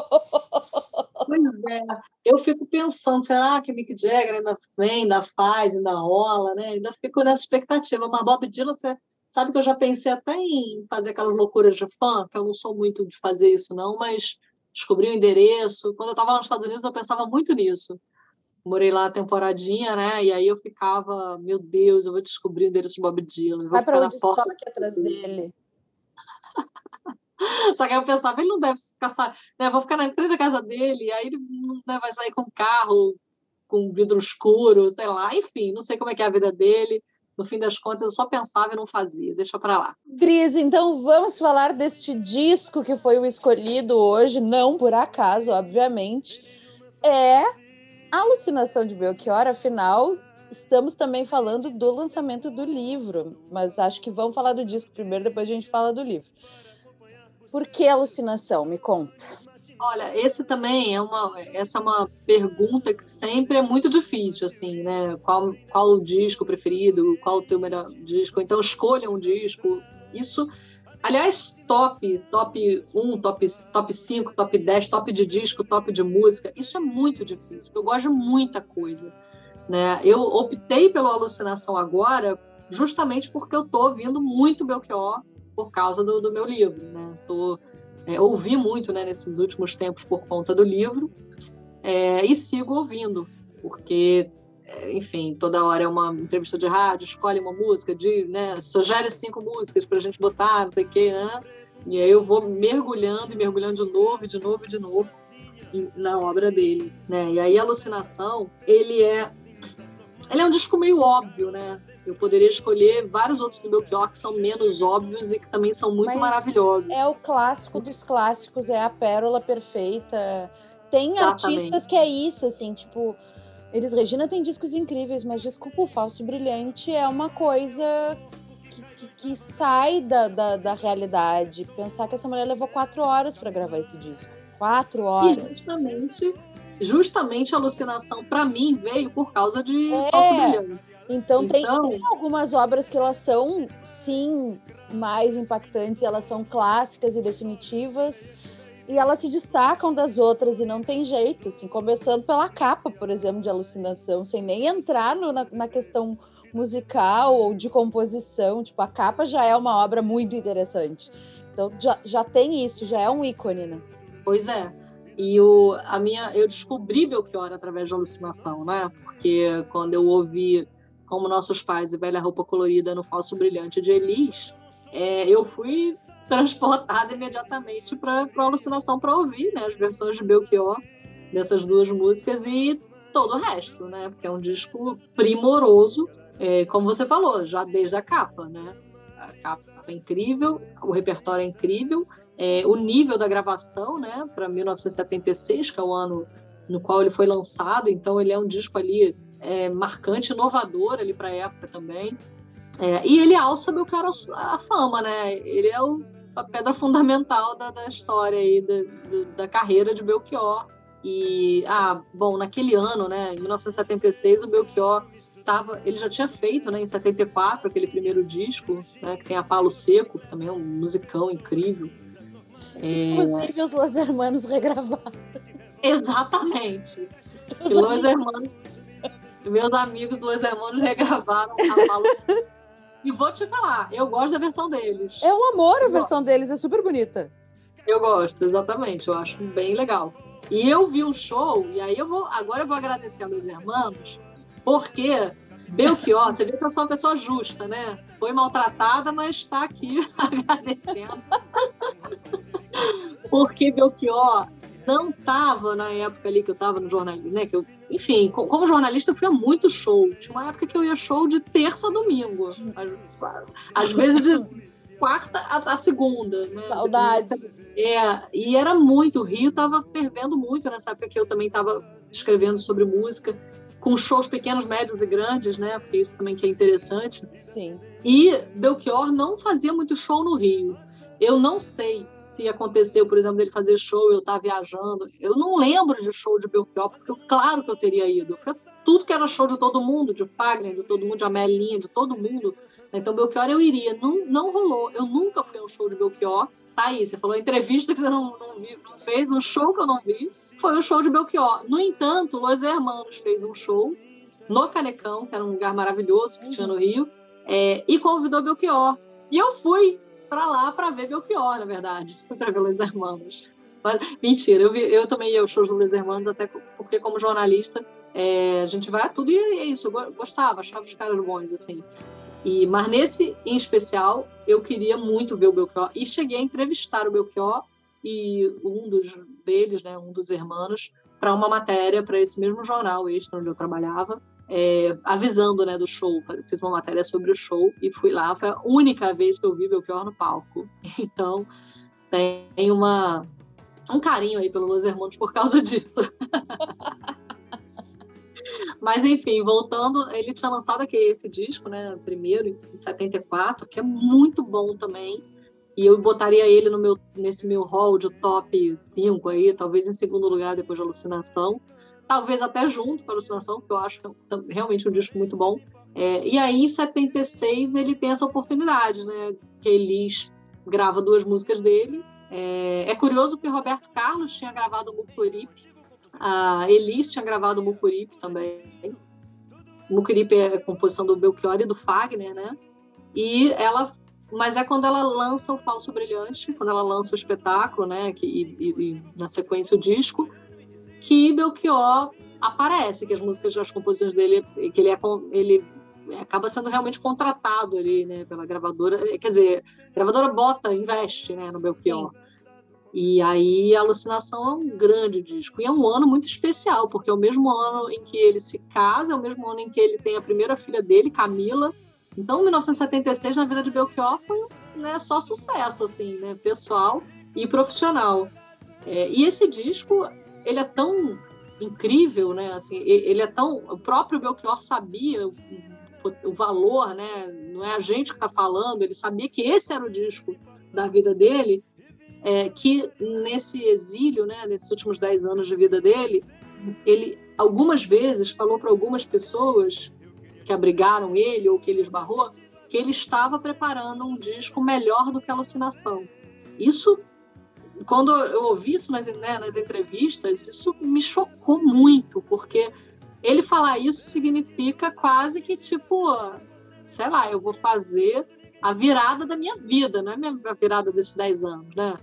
Pois é, eu fico pensando, será que Mick Jagger ainda vem, ainda faz, ainda rola, né? Ainda fico nessa expectativa, mas Bob Dylan, você sabe que eu já pensei até em fazer aquelas loucuras de fã, que eu não sou muito de fazer isso, não, mas descobri o endereço. Quando eu estava nos Estados Unidos, eu pensava muito nisso. Morei lá a temporadinha, né? E aí eu ficava, meu Deus, eu vou descobrir o endereço de Bob Dylan. Vai para onde porta aqui atrás dele. [LAUGHS] Só que aí eu pensava, ele não deve ficar, né? Vou ficar na frente da casa dele, aí ele né, vai sair com carro, com vidro escuro, sei lá, enfim, não sei como é que é a vida dele no fim das contas, eu só pensava e não fazia. Deixa para lá. Cris, então vamos falar deste disco que foi o escolhido hoje, não por acaso, obviamente. É Alucinação de Belchior, afinal, estamos também falando do lançamento do livro, mas acho que vamos falar do disco primeiro, depois a gente fala do livro. Por que alucinação? Me conta. Olha, esse também é uma, essa é uma pergunta que sempre é muito difícil, assim, né? Qual, qual o disco preferido? Qual o teu melhor disco? Então escolha um disco. Isso, aliás, top, top 1, top, top 5, top 10, top de disco, top de música. Isso é muito difícil. Eu gosto de muita coisa, né? Eu optei pela alucinação agora, justamente porque eu tô ouvindo muito Belchior por causa do, do meu livro, né? Tô é, ouvi muito né, nesses últimos tempos por conta do livro é, e sigo ouvindo, porque, é, enfim, toda hora é uma entrevista de rádio, escolhe uma música, de, né, sugere cinco músicas para a gente botar, não sei o quê, né? E aí eu vou mergulhando e mergulhando de novo, de novo, de novo na obra dele, né? E aí alucinação, ele é ele é um disco meio óbvio, né? Eu poderia escolher vários outros do Belchior que são menos óbvios e que também são muito mas maravilhosos. É o clássico dos clássicos, é a pérola perfeita. Tem Exatamente. artistas que é isso, assim, tipo, eles Regina tem discos incríveis, mas desculpa, o Falso Brilhante é uma coisa que, que, que sai da, da, da, realidade. Pensar que essa mulher levou quatro horas para gravar esse disco. Quatro horas. E justamente, justamente a alucinação, para mim, veio por causa de é. Falso Brilhante então, então... Tem, tem, algumas obras que elas são, sim, mais impactantes, elas são clássicas e definitivas, e elas se destacam das outras e não tem jeito, assim, começando pela capa, por exemplo, de Alucinação, sem nem entrar no, na, na questão musical ou de composição, tipo, a capa já é uma obra muito interessante. Então já, já tem isso, já é um ícone, né? Pois é. E o, a minha, eu descobri Belchior através de alucinação, né? Porque quando eu ouvi como Nossos Pais e Velha Roupa Colorida no Falso Brilhante de Elis, é, eu fui transportada imediatamente para a alucinação para ouvir né, as versões de Belchior dessas duas músicas e todo o resto, né? Porque é um disco primoroso, é, como você falou, já desde a capa, né? A capa é incrível, o repertório é incrível, é, o nível da gravação, né? Para 1976, que é o ano no qual ele foi lançado, então ele é um disco ali é, marcante, inovador ali para a época também. É, e ele alça meu cara a fama, né? Ele é o, a pedra fundamental da, da história aí, da, da, carreira de Belchior. E, ah, bom, naquele ano, né, em 1976, o Belchior tava, ele já tinha feito, né, em 74, aquele primeiro disco, né, que tem a Palo Seco, que também é um musicão incrível. É... Inclusive os Los Hermanos regravaram. Exatamente. Los Hermanos meus amigos Los Hermanos regravaram a fala. e vou te falar, eu gosto da versão deles. É um amor a versão deles, é super bonita. Eu gosto, exatamente, eu acho bem legal. E eu vi um show, e aí eu vou, agora eu vou agradecer a Los Hermanos, porque Belchior, você vê que eu sou uma pessoa justa, né? Foi maltratada, mas está aqui [LAUGHS] agradecendo. porque Belchior não estava na época ali que eu estava no jornalismo, né? Que eu, enfim, como jornalista eu fui a muito show. Tinha uma época que eu ia show de terça a domingo. Às, vezes de quarta a, a segunda. Né? Saudades. É, e era muito. O Rio estava fervendo muito nessa época que eu também estava escrevendo sobre música, com shows pequenos, médios e grandes, né? Porque isso também que é interessante. Sim. E Belchior não fazia muito show no Rio. Eu não sei se aconteceu, por exemplo, dele fazer show eu estar viajando. Eu não lembro de show de Belchior, porque eu, claro que eu teria ido. Foi tudo que era show de todo mundo, de Fagner, de todo mundo, de Amelinha, de todo mundo. Então, Belchior eu iria. Não, não rolou. Eu nunca fui a um show de Belchior. Tá aí, você falou entrevista que você não, não, vi, não fez, um show que eu não vi. Foi um show de Belchior. No entanto, Los Hermanos fez um show no Canecão, que era um lugar maravilhoso que tinha no Rio, é, e convidou Belchior. E eu fui para lá para ver Belchior, na verdade, [LAUGHS] para ver Los Hermanos. Mas, mentira, eu, vi, eu também ia aos shows do Los Hermanos, até porque, como jornalista, é, a gente vai a tudo e é isso. Eu gostava, achava os caras bons, assim. E, mas nesse em especial, eu queria muito ver o Belchior. E cheguei a entrevistar o Belchior e um dos deles, né, um dos irmãos, para uma matéria para esse mesmo jornal extra onde eu trabalhava é, avisando né, do show. Fiz uma matéria sobre o show e fui lá. Foi a única vez que eu vi Belchior no palco. [LAUGHS] Então, tem uma, um carinho aí pelo Los Hermanos por causa disso. [LAUGHS] Mas, enfim, voltando, ele tinha lançado aqui esse disco, né? Primeiro, em 74, que é muito bom também. E eu botaria ele no meu, nesse meu hall de top 5 aí, talvez em segundo lugar depois de Alucinação talvez até junto com a Alucinação, que eu acho que é realmente um disco muito bom. É, e aí, em 76, ele tem essa oportunidade, né? Que Elis grava duas músicas dele. É, é curioso que Roberto Carlos tinha gravado Mucuripe, a Elis tinha gravado Mucuripe também. Mucuripe é a composição do Belchior e do Fagner, né? E ela mas é quando ela lança o Falso Brilhante, quando ela lança o espetáculo, né, que, e, e, na sequência o disco, que Belchior aparece, que as músicas, as composições dele, que ele, é, ele acaba sendo realmente contratado ali, né, pela gravadora. Quer dizer, a gravadora bota, investe, né, no Belchior. Sim. E aí a Alucinação é um grande disco. E é um ano muito especial, porque é o mesmo ano em que ele se casa, é o mesmo ano em que ele tem a primeira filha dele, Camila. Então, 1976, na vida de Belchior, foi né, só sucesso, assim, né, pessoal e profissional. É, e esse disco ele é tão incrível, né? Assim, ele é tão. O próprio Belchior sabia o, o valor, né? Não é a gente que está falando, ele sabia que esse era o disco da vida dele. É, que nesse exílio, né, nesses últimos dez anos de vida dele, ele algumas vezes falou para algumas pessoas que abrigaram ele ou que ele esbarrou que ele estava preparando um disco melhor do que Alucinação. Isso quando eu ouvi isso nas, né, nas entrevistas, isso me chocou muito, porque ele falar isso significa quase que, tipo, sei lá, eu vou fazer a virada da minha vida, não é a virada desses 10 anos, né?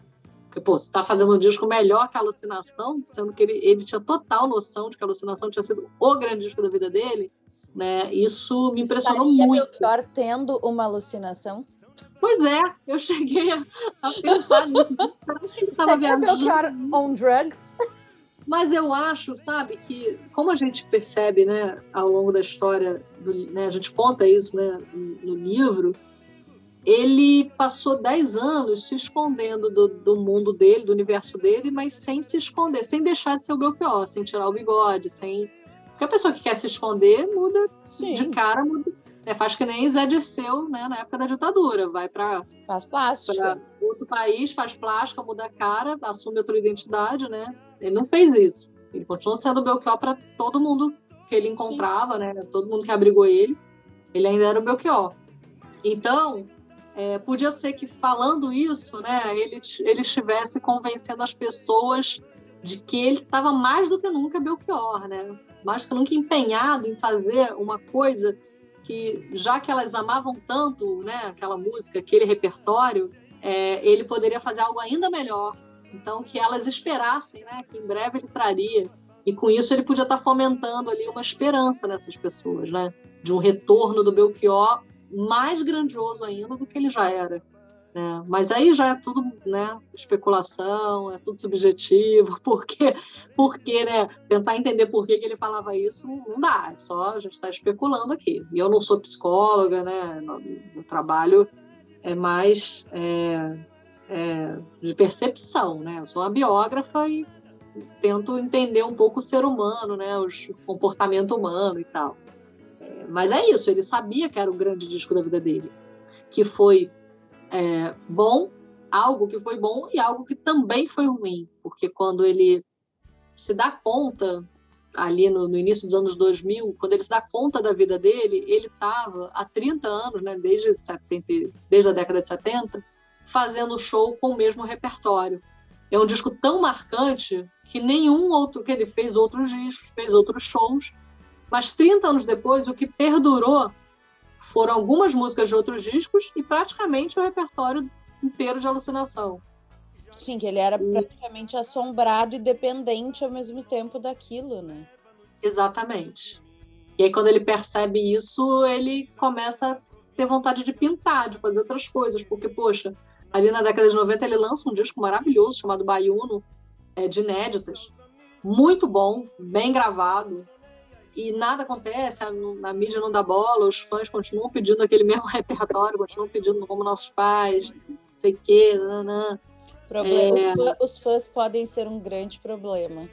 Porque, pô, você está fazendo um disco melhor que a Alucinação, sendo que ele, ele tinha total noção de que a Alucinação tinha sido o grande disco da vida dele, né? Isso me impressionou Estaria muito. Melchior tendo uma alucinação? Pois é, eu cheguei a, a pensar nisso. Será que ele estava viajando? on drugs? Mas eu acho, sabe, que como a gente percebe, né, ao longo da história, do, né, a gente conta isso, né, no livro, ele passou 10 anos se escondendo do, do, mundo dele, do universo dele, mas sem se esconder, sem deixar de ser o Belchior, sem tirar o bigode, sem... Porque a pessoa que quer se esconder muda Sim. de cara, muda é, faz que nem Zé Dirceu, né, na época da ditadura. Vai para faz plástica. outro país, faz plástica, muda a cara, assume outra identidade, né? Ele não fez isso. Ele continuou sendo Belchior para todo mundo que ele encontrava, né? Todo mundo que abrigou ele. Ele ainda era o Belchior. Então, é, podia ser que falando isso, né, ele, ele estivesse convencendo as pessoas de que ele estava mais do que nunca Belchior, né? Mais do que nunca empenhado em fazer uma coisa que já que elas amavam tanto, né, aquela música, aquele repertório, é, ele poderia fazer algo ainda melhor. Então que elas esperassem, né, que em breve ele traria. E com isso ele podia estar fomentando ali uma esperança nessas pessoas, né, de um retorno do Belchior mais grandioso ainda do que ele já era. Né? Mas aí já é tudo né, especulação, é tudo subjetivo, [LAUGHS] porque, porque né, tentar entender por que, que ele falava isso não dá, é só a gente está especulando aqui. E eu não sou psicóloga, né, no, trabalho é mais é, é, de percepção, né? Eu sou uma biógrafa e tento entender um pouco o ser humano, né, o comportamento humano e tal. É, mas é isso, ele sabia que era o grande disco da vida dele, que foi é, bom, algo que foi bom e algo que também foi ruim, porque quando ele se dá conta ali no, no, início dos anos 2000, quando ele se dá conta da vida dele, ele estava há 30 anos, né, desde, 70, desde a década de 70, fazendo show com o mesmo repertório. É um disco tão marcante que nenhum outro, que ele fez outros discos, fez outros shows, mas 30 anos depois, o que perdurou foram algumas músicas de outros discos e praticamente o repertório inteiro de alucinação. Sim, que ele era praticamente assombrado e dependente ao mesmo tempo daquilo, né? Exatamente. E aí, quando ele percebe isso, ele começa a ter vontade de pintar, de fazer outras coisas, porque, poxa, ali na década de 90 ele lança um disco maravilhoso chamado Baiuno, é, de inéditas, muito bom, bem gravado, e nada acontece, a, a, mídia não dá bola, os fãs continuam pedindo aquele mesmo [LAUGHS] repertório, continuam pedindo como nossos pais, sei o quê, nanã. Problema. É... Os, fãs, os, fãs podem ser um grande problema.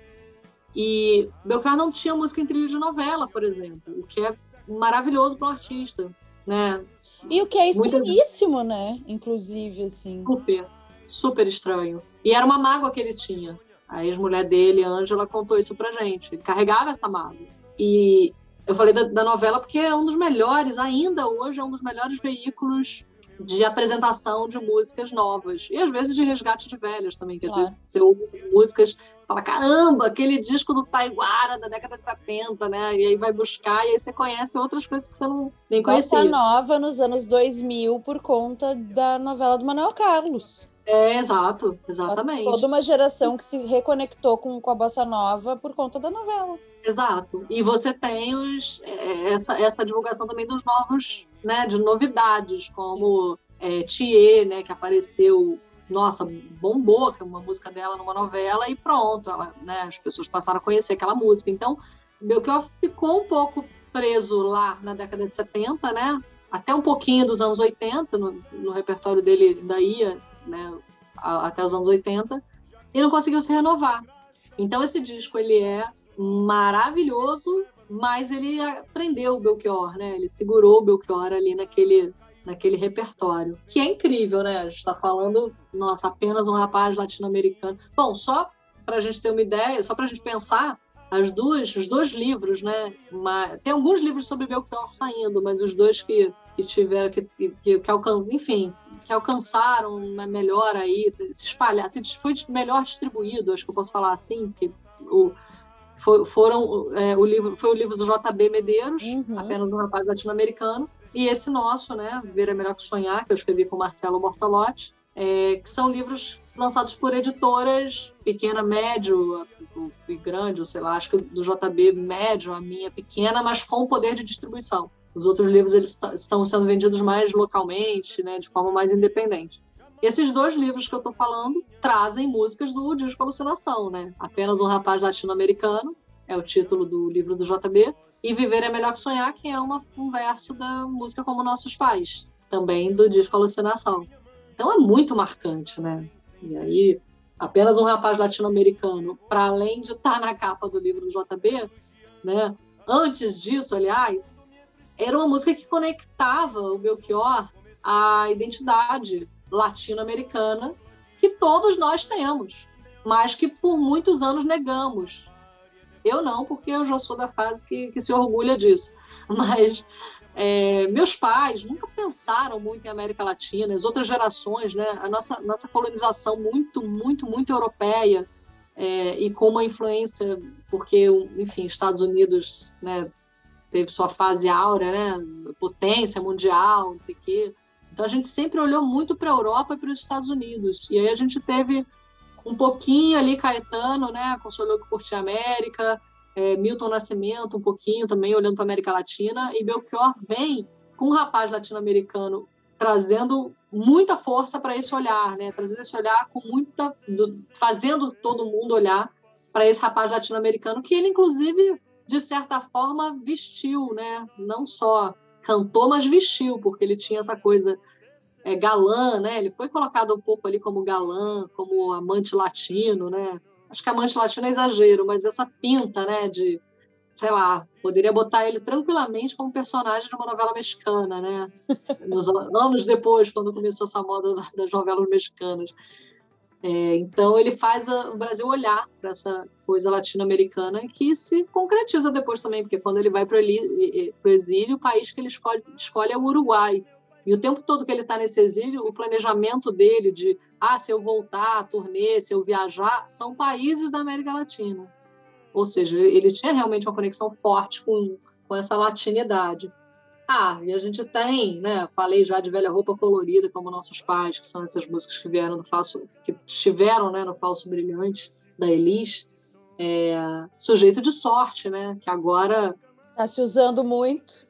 E Belcar não tinha música em trilha de novela, por exemplo, o que é maravilhoso para um artista, né? E o que é estranhíssimo, Muitas... né? Inclusive, assim. Super, super estranho. E era uma mágoa que ele tinha. A ex-mulher dele, Ângela, contou isso pra gente. Ele carregava essa mágoa. E eu falei da, da novela porque é um dos melhores, ainda hoje, é um dos melhores veículos de apresentação de músicas novas. E às vezes de resgate de velhas também, que às claro. vezes você ouve músicas e fala, caramba, aquele disco do Taiguara da década de 70, né? E aí vai buscar e aí você conhece outras coisas que você não nem conhecia. Bossa nova nos anos 2000 por conta da novela do Manuel Carlos. É, exato, exatamente. Toda uma geração que se reconectou com, com a bossa nova por conta da novela. Exato. E você tem os, é, essa, essa divulgação também dos novos, né, de novidades, como é, Thier, né, que apareceu, nossa, bombou, que é uma música dela numa novela, e pronto, ela, né, as pessoas passaram a conhecer aquela música. Então, Belchior ficou um pouco preso lá na década de 70, né, até um pouquinho dos anos 80, no, no repertório dele ainda ia, né, até os anos 80, e não conseguiu se renovar. Então, esse disco, ele é maravilhoso, mas ele aprendeu o Belchior, né? Ele segurou o Belchior ali naquele, naquele repertório, que é incrível, né? A gente está falando, nossa, apenas um rapaz latino-americano. Bom, só para a gente ter uma ideia, só para a gente pensar, as duas, os dois livros, né? tem alguns livros sobre Belchior saindo, mas os dois que, que tiveram, que, que, que alcan, enfim, que alcançaram né, melhor aí, se espalhar, se foi melhor distribuído, acho que eu posso falar assim, que o foi, foram é, o livro foi o livro do JB Medeiros, uhum. apenas um rapaz latino-americano, e esse nosso, né, Viver é melhor que sonhar, que eu escrevi com Marcelo Bortolotti, é, que são livros lançados por editoras pequena, médio e grande, ou sei lá, acho que do JB médio, a minha pequena, mas com poder de distribuição. Os outros livros eles estão sendo vendidos mais localmente, né, de forma mais independente. Esses dois livros que eu estou falando trazem músicas do Disco Alucinação, né? Apenas um rapaz latino-americano é o título do livro do JB e Viver é melhor que sonhar, que é uma, um verso da música como nossos pais, também do disco Alucinação. Então é muito marcante, né? E aí apenas um rapaz latino-americano, para além de estar tá na capa do livro do JB, né? Antes disso, aliás, era uma música que conectava o Belchior à identidade latino-americana que todos nós temos, mas que por muitos anos negamos. Eu não, porque eu já sou da fase que, que se orgulha disso. [LAUGHS] Mas é, meus pais nunca pensaram muito em América Latina, as outras gerações, né? A nossa, nossa colonização muito, muito, muito europeia é, e com uma influência, porque, enfim, Estados Unidos, né? Teve sua fase áurea, né? Potência mundial, não sei o quê. Então a gente sempre olhou muito para a Europa e para os Estados Unidos. E aí a gente teve um pouquinho ali Caetano, né, com Sou Louco por Ti América, é, Milton Nascimento um pouquinho também olhando para a América Latina e Belchior vem com um rapaz latino-americano trazendo muita força para esse olhar, né, trazendo esse olhar com muita do, fazendo todo mundo olhar para esse rapaz latino-americano que ele inclusive de certa forma vestiu, né, não só cantou, mas vestiu, porque ele tinha essa coisa é, galã, né? Ele foi colocado um pouco ali como galã, como amante latino, né? Acho que amante latino é exagero, mas essa pinta, né, de, sei lá, poderia botar ele tranquilamente como personagem de uma novela mexicana, né? Nos anos depois, quando começou essa moda das novelas mexicanas. É, então ele faz a, o Brasil olhar para essa coisa latino-americana que se concretiza depois também, porque quando ele vai para o exílio, o país que ele escolhe, escolhe é o Uruguai. E o tempo todo que ele está nesse exílio, o planejamento dele de, ah, se eu voltar, turnê, se eu viajar, são países da América Latina. Ou seja, ele tinha realmente uma conexão forte com, com essa latinidade. Ah, e a gente tem, né? Falei já de velha roupa colorida, como nossos pais, que são essas músicas que vieram do falso, que estiveram, né, no falso brilhante da Elis. É, sujeito de sorte, né? Que agora está se usando muito.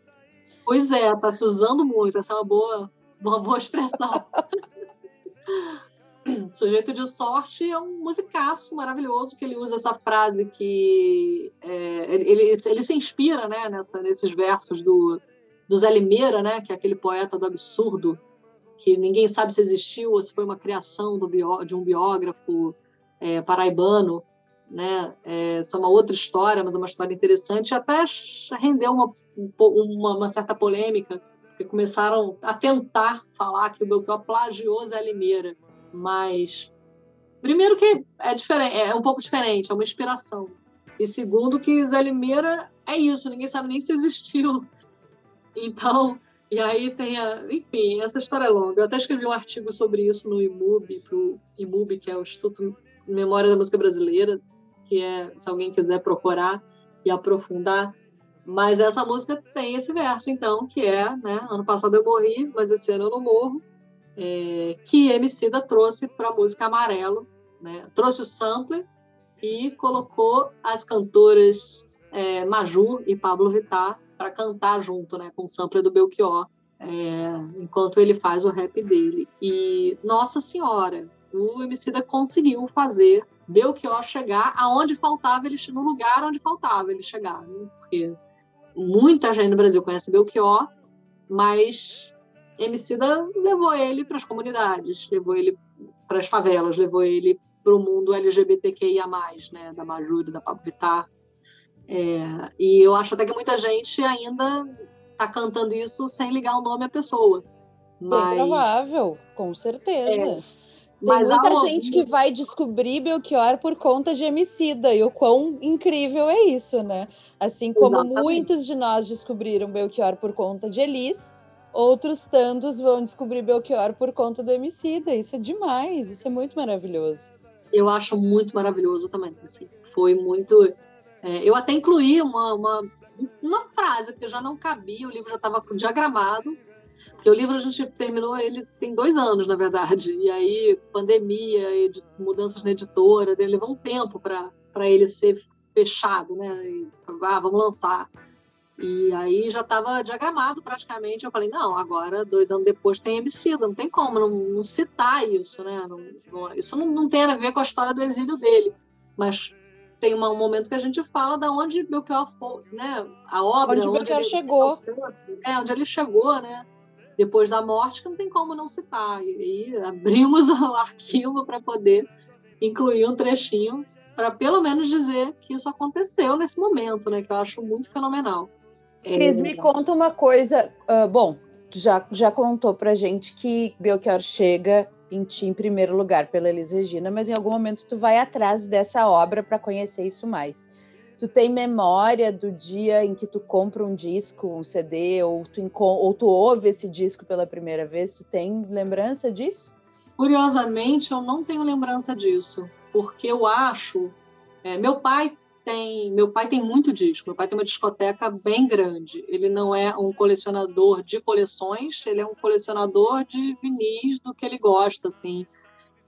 Pois é, está se usando muito. Essa é uma boa, uma boa expressão. [LAUGHS] Sujeito de Sorte é um musicaço maravilhoso que ele usa essa frase que é, ele, ele se inspira né, nessa, nesses versos do, do Zé Limeira, né, que é aquele poeta do absurdo, que ninguém sabe se existiu ou se foi uma criação de um biógrafo é, paraibano. Né? É, essa é uma outra história, mas é uma história interessante. Até rendeu uma, uma, uma certa polêmica, porque começaram a tentar falar que o Belchior plagiou Zé Limeira mas primeiro que é diferente, é um pouco diferente, é uma inspiração. E segundo que Zé Limeira é isso, ninguém sabe nem se existiu. Então, e aí tem a, enfim, essa história é longa. Eu até escrevi um artigo sobre isso no IMUB, pro IMUB, que é o Instituto Memória da Música Brasileira, que é, se alguém quiser procurar e aprofundar. Mas essa música tem esse verso, então, que é, né, ano passado eu morri, mas esse ano eu não morro é, que Emicida trouxe para a música Amarelo, né? trouxe o sampler e colocou as cantoras é, Maju e Pablo Vittar para cantar junto, né, com o sampler do Belchior, é, enquanto ele faz o rap dele. E nossa senhora, o Emicida conseguiu fazer Belchior chegar aonde faltava ele no lugar onde faltava ele chegar, né? porque muita gente no Brasil conhece Belchior, mas Emicida levou ele para as comunidades, levou ele para as favelas, levou ele para o mundo LGBTQIA+, né, da Majuri, da Pablo Vittar. É, e eu acho até que muita gente ainda está cantando isso sem ligar o nome à pessoa. Mas... É provável, com certeza. É, mas Tem muita gente que vai descobrir Belchior por conta de Emicida, e o quão incrível é isso, né? Assim como Exatamente. muitos de nós descobriram Belchior por conta de Elis, outros tantos vão descobrir Belchior por conta do Emicida. Isso é demais, isso é muito maravilhoso. Eu acho muito maravilhoso também. Assim, foi muito. É, eu até incluí uma, uma, uma frase, porque já não cabia, o livro já estava diagramado. Porque o livro a gente terminou, ele tem dois anos, na verdade. E aí, pandemia, mudanças na editora, levou um tempo para ele ser fechado, né? E, ah, vamos lançar. E aí já estava diagramado praticamente. Eu falei, não, agora, dois anos depois, tem Emicida, não tem como não, não citar isso, né? Não, não, isso não, não, tem a ver com a história do exílio dele. Mas tem uma, um momento que a gente fala da onde Belchior foi, né? A obra, onde, onde ele chegou. É, onde ele chegou, né? Depois da morte, que não tem como não citar. E aí abrimos [LAUGHS] o arquivo para poder incluir um trechinho para pelo menos dizer que isso aconteceu nesse momento, né? Que eu acho muito fenomenal. Cris, é... me conta uma coisa. Uh, bom, tu já, já contou pra gente que Belchior chega em ti em primeiro lugar pela Elis Regina, mas em algum momento tu vai atrás dessa obra para conhecer isso mais. Tu tem memória do dia em que tu compra um disco, um CD, ou tu, ou tu ouve esse disco pela primeira vez? Tu tem lembrança disso? Curiosamente, eu não tenho lembrança disso, porque eu acho. É, meu pai tem, meu pai tem muito disco. Meu pai tem uma discoteca bem grande. Ele não é um colecionador de coleções, ele é um colecionador de vinis do que ele gosta, assim.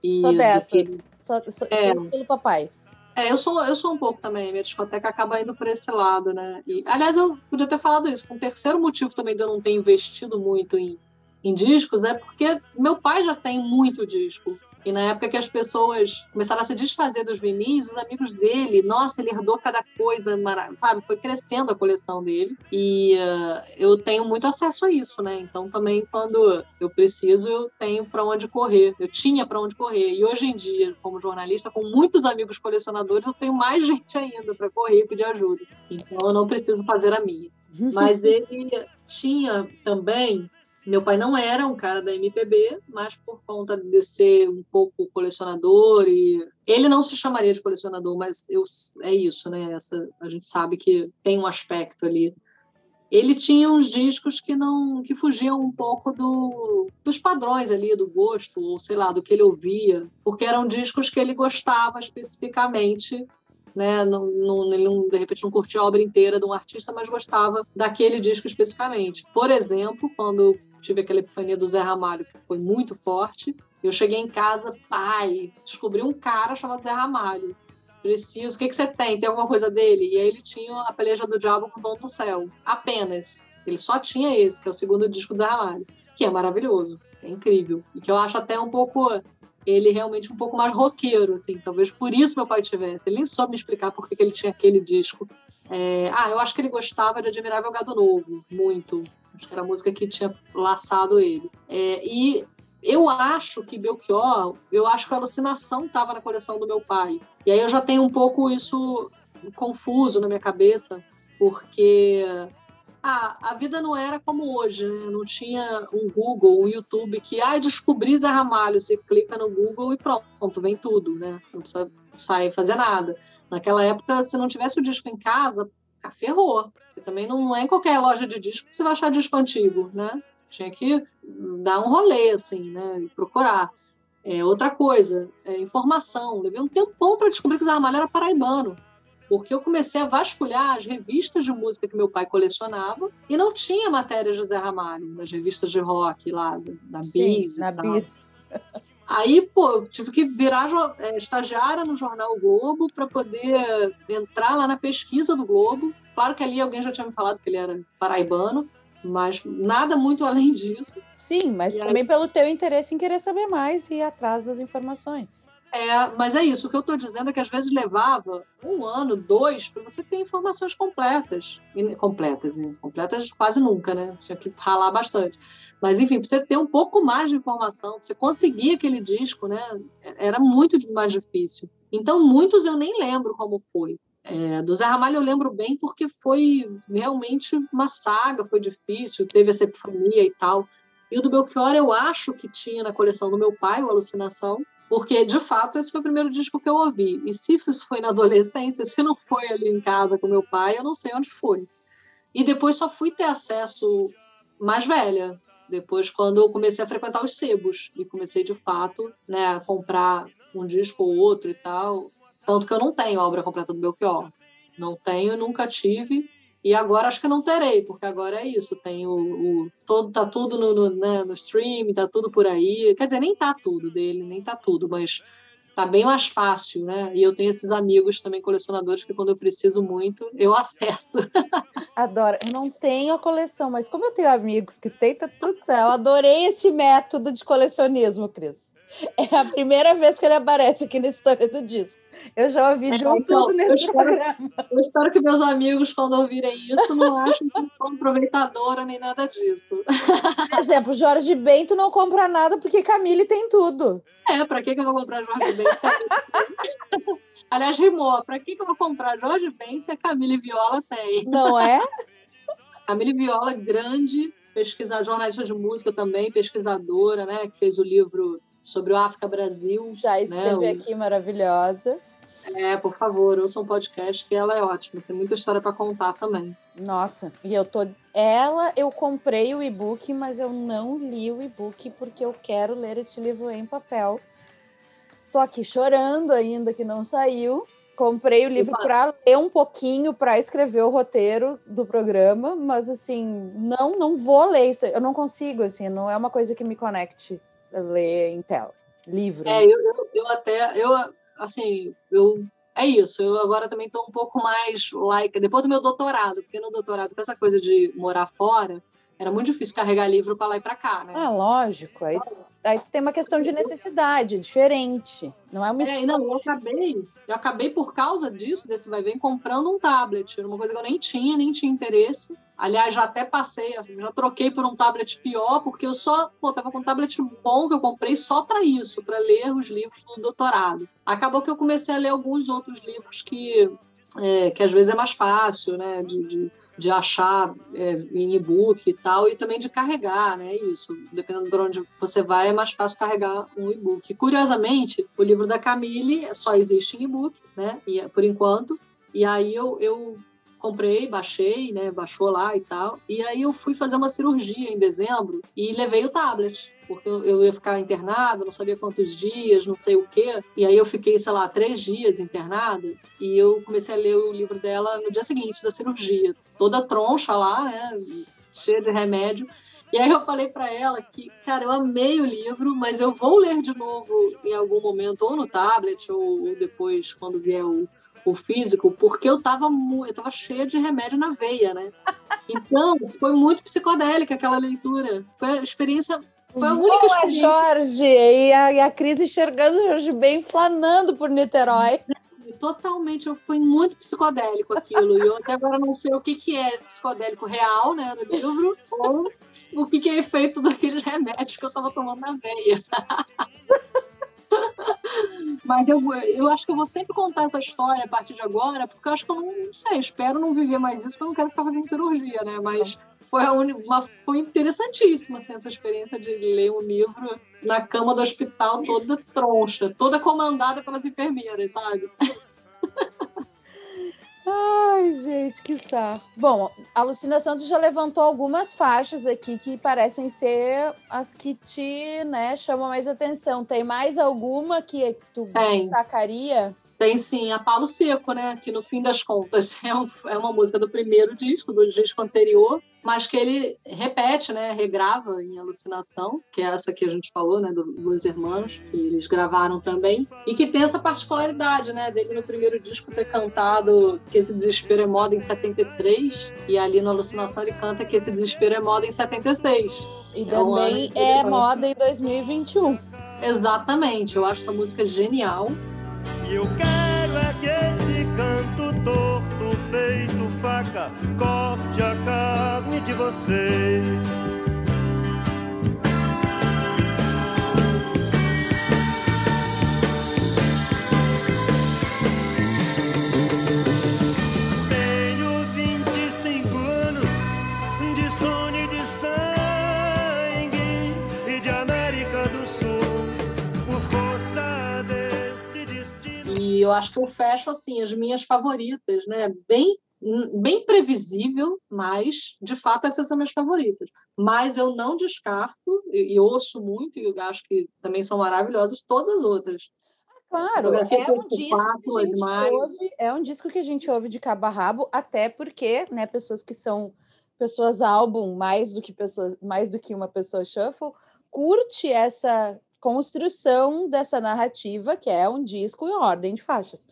E só dessas. Ele... Só, só, é. só pelo papai. É, eu sou, eu sou um pouco também. Minha discoteca acaba indo por esse lado, né? E, aliás, eu podia ter falado isso. Um terceiro motivo também de eu não ter investido muito em, em discos é porque meu pai já tem muito disco. E na época que as pessoas começaram a se desfazer dos vinis, os amigos dele, nossa, ele herdou cada coisa, sabe? Foi crescendo a coleção dele. E uh, eu tenho muito acesso a isso, né? Então também quando eu preciso, eu tenho para onde correr. Eu tinha para onde correr. E hoje em dia, como jornalista, com muitos amigos colecionadores, eu tenho mais [LAUGHS] gente ainda para correr e pedir ajuda. Então eu não preciso fazer a minha. [LAUGHS] Mas ele tinha também meu pai não era um cara da MPB, mas por conta de ser um pouco colecionador e ele não se chamaria de colecionador, mas eu, é isso, né? Essa, a gente sabe que tem um aspecto ali. Ele tinha uns discos que não que fugiam um pouco do, dos padrões ali do gosto ou sei lá do que ele ouvia, porque eram discos que ele gostava especificamente né? Não, não, ele não, de repente não curtia a obra inteira de um artista, mas gostava daquele disco especificamente. Por exemplo, quando tive aquela epifania do Zé Ramalho, que foi muito forte, eu cheguei em casa, pai, descobri um cara chamado Zé Ramalho. Preciso, o que, que você tem? Tem alguma coisa dele? E aí ele tinha a peleja do diabo com o Dom do Céu. Apenas. Ele só tinha esse, que é o segundo disco do Zé Ramalho. Que é maravilhoso, que é incrível. E que eu acho até um pouco ele realmente um pouco mais roqueiro, assim. Talvez por isso meu pai tivesse. Ele nem soube me explicar por que ele tinha aquele disco. É... Ah, eu acho que ele gostava de Admirável Gado Novo, muito. Que era a música que tinha laçado ele. É... E eu acho que Belchior, eu acho que a alucinação estava na coleção do meu pai. E aí eu já tenho um pouco isso confuso na minha cabeça, porque ah, a vida não era como hoje, né? Não tinha um Google, um YouTube que, ah, descobri Zé Ramalho. Você clica no Google e pronto, vem tudo, né? Você não precisa sair fazer nada. Naquela época, se não tivesse o disco em casa, ferrou. Porque também não é em qualquer loja de disco que você vai achar disco antigo, né? Tinha que dar um rolê, assim, né? E procurar. É, outra coisa, é, informação. Levei um tempão para descobrir que Zé Ramalho era paraibano porque eu comecei a vasculhar as revistas de música que meu pai colecionava e não tinha matérias de Zé Ramalho, nas revistas de rock lá, da Bis Sim, e tal. Bis. Aí, pô, tive que virar é, estagiária no jornal Globo para poder entrar lá na pesquisa do Globo. Claro que ali alguém já tinha me falado que ele era paraibano, mas nada muito [LAUGHS] além disso. Sim, mas e também aí... pelo teu interesse em querer saber mais e ir atrás das informações. É, mas é isso. O que eu estou dizendo é que às vezes levava um ano, dois, para você ter informações completas. Completas, completas quase nunca, né? Tinha que ralar bastante. Mas, enfim, para você ter um pouco mais de informação, para você conseguir aquele disco, né? Era muito mais difícil. Então, muitos eu nem lembro como foi. É, do Zé Ramalho eu lembro bem porque foi realmente uma saga, foi difícil, teve essa epifania e tal. E o do Belchior eu acho que tinha na coleção do meu pai, o Alucinação, porque, de fato, esse foi o primeiro disco que eu ouvi. E se isso foi na adolescência, se não foi ali em casa com meu pai, eu não sei onde foi. E depois só fui ter acesso mais velha. Depois, quando eu comecei a frequentar os sebos. E comecei, de fato, né, a comprar um disco ou outro e tal. Tanto que eu não tenho obra completa do Belchior. Não tenho, nunca tive. E agora acho que não terei, porque agora é isso, tem o, o todo, tá tudo no, no, né, no stream, tá tudo por aí. Quer dizer, nem tá tudo dele, nem tá tudo, mas tá bem mais fácil, né? E eu tenho esses amigos também colecionadores que quando eu preciso muito, eu [LAUGHS] acesso. Adoro. Eu não tenho a coleção, mas como eu tenho amigos que têm, tá tudo certo. Eu adorei esse método de colecionismo, Cris. É a primeira vez que ele aparece aqui na história do disco. Eu já ouvi de um é, então, tudo nesse eu espero, programa. Eu espero que meus amigos, quando ouvirem isso, não achem que eu sou aproveitadora nem nada disso. Por exemplo, Jorge Bento não compra nada porque Camille tem tudo. É, pra que, que eu vou comprar Jorge Bento? Aliás, rimou. Pra que, que eu vou comprar Jorge Bento se a Camille Viola tem? Não é? Camille Viola, grande pesquisadora, jornalista de música também, pesquisadora, né? Que fez o livro sobre o África Brasil. Já escrevi né? aqui, maravilhosa. É, por favor, ouça um podcast que ela é ótima, tem muita história para contar também. Nossa, e eu tô. Ela, eu comprei o e-book, mas eu não li o e-book porque eu quero ler este livro em papel. Tô aqui chorando ainda que não saiu. Comprei o livro para ler um pouquinho para escrever o roteiro do programa, mas assim, não não vou ler isso. Eu não consigo, assim, não é uma coisa que me conecte ler em tela, livro. É, eu, eu, eu até, eu, assim, eu é isso. Eu agora também estou um pouco mais like, depois do meu doutorado, porque no doutorado, com essa coisa de morar fora, era muito difícil carregar livro para lá e para cá, né? Ah, lógico. Aí aí tem uma questão de necessidade, diferente. Não é uma é, não, eu acabei, eu acabei por causa disso, desse vai ver, comprando um tablet. Uma coisa que eu nem tinha, nem tinha interesse. Aliás, já até passei, já troquei por um tablet pior, porque eu só, pô, tava com um tablet bom que eu comprei só para isso, para ler os livros do doutorado. Acabou que eu comecei a ler alguns outros livros que, é, que às vezes é mais fácil, né, de, de de achar é, em e-book e tal, e também de carregar, né? Isso. Dependendo de onde você vai, é mais fácil carregar um e-book. Curiosamente, o livro da Camille só existe em e-book, né? E, por enquanto. E aí eu, eu comprei, baixei, né? Baixou lá e tal. E aí eu fui fazer uma cirurgia em dezembro e levei o tablet. Porque eu ia ficar internada, não sabia quantos dias, não sei o quê. E aí eu fiquei, sei lá, três dias internada. E eu comecei a ler o livro dela no dia seguinte da cirurgia. Toda troncha lá, né? Cheia de remédio. E aí eu falei para ela que, cara, eu amei o livro, mas eu vou ler de novo em algum momento, ou no tablet, ou depois, quando vier o, o físico, porque eu tava, eu tava cheia de remédio na veia, né? Então, foi muito psicodélica aquela leitura. Foi a experiência. Foi a única Boa, experiência. Jorge! E a, e a Cris enxergando o Jorge bem flanando por Niterói. [LAUGHS] Totalmente, fui muito psicodélico aquilo. E eu até agora não sei o que, que é psicodélico real, né, no livro, ou o que, que é efeito daqueles remédios que eu tava tomando na veia. [LAUGHS] Mas eu, eu acho que eu vou sempre contar essa história a partir de agora, porque eu acho que eu não, não sei, espero não viver mais isso, porque eu não quero ficar fazendo cirurgia, né? Mas foi, uma, foi interessantíssima assim, essa experiência de ler um livro na cama do hospital toda troncha, toda comandada pelas enfermeiras, sabe? Ai, gente, que saco. Bom, a alucinação tu já levantou algumas faixas aqui que parecem ser as que te, né, chamam mais atenção. Tem mais alguma que tu Tem. destacaria? Tem sim, a Palo Seco, né? Que no fim das contas [LAUGHS] é, um, é uma música do primeiro disco, do disco anterior, mas que ele repete, né? Regrava em Alucinação, que é essa que a gente falou, né? Do Los Hermanos, que eles gravaram também, e que tem essa particularidade, né? Dele no primeiro disco ter cantado que esse desespero é moda em 73, e ali no Alucinação ele canta que esse desespero é moda em 76. E é também é moda em 2021. Exatamente, eu acho essa música genial. E eu quero é que esse canto torto feito faca corte a carne de vocês. Eu acho que eu fecho assim as minhas favoritas, né? Bem bem previsível, mas de fato essas são minhas favoritas. Mas eu não descarto e, e ouço muito e eu acho que também são maravilhosas todas as outras. Claro, é um, disco que mais... ouve, é um disco que a gente ouve de cabo a rabo, até porque, né, pessoas que são pessoas álbum mais do que pessoas, mais do que uma pessoa shuffle, curte essa construção dessa narrativa, que é um disco em ordem de faixas.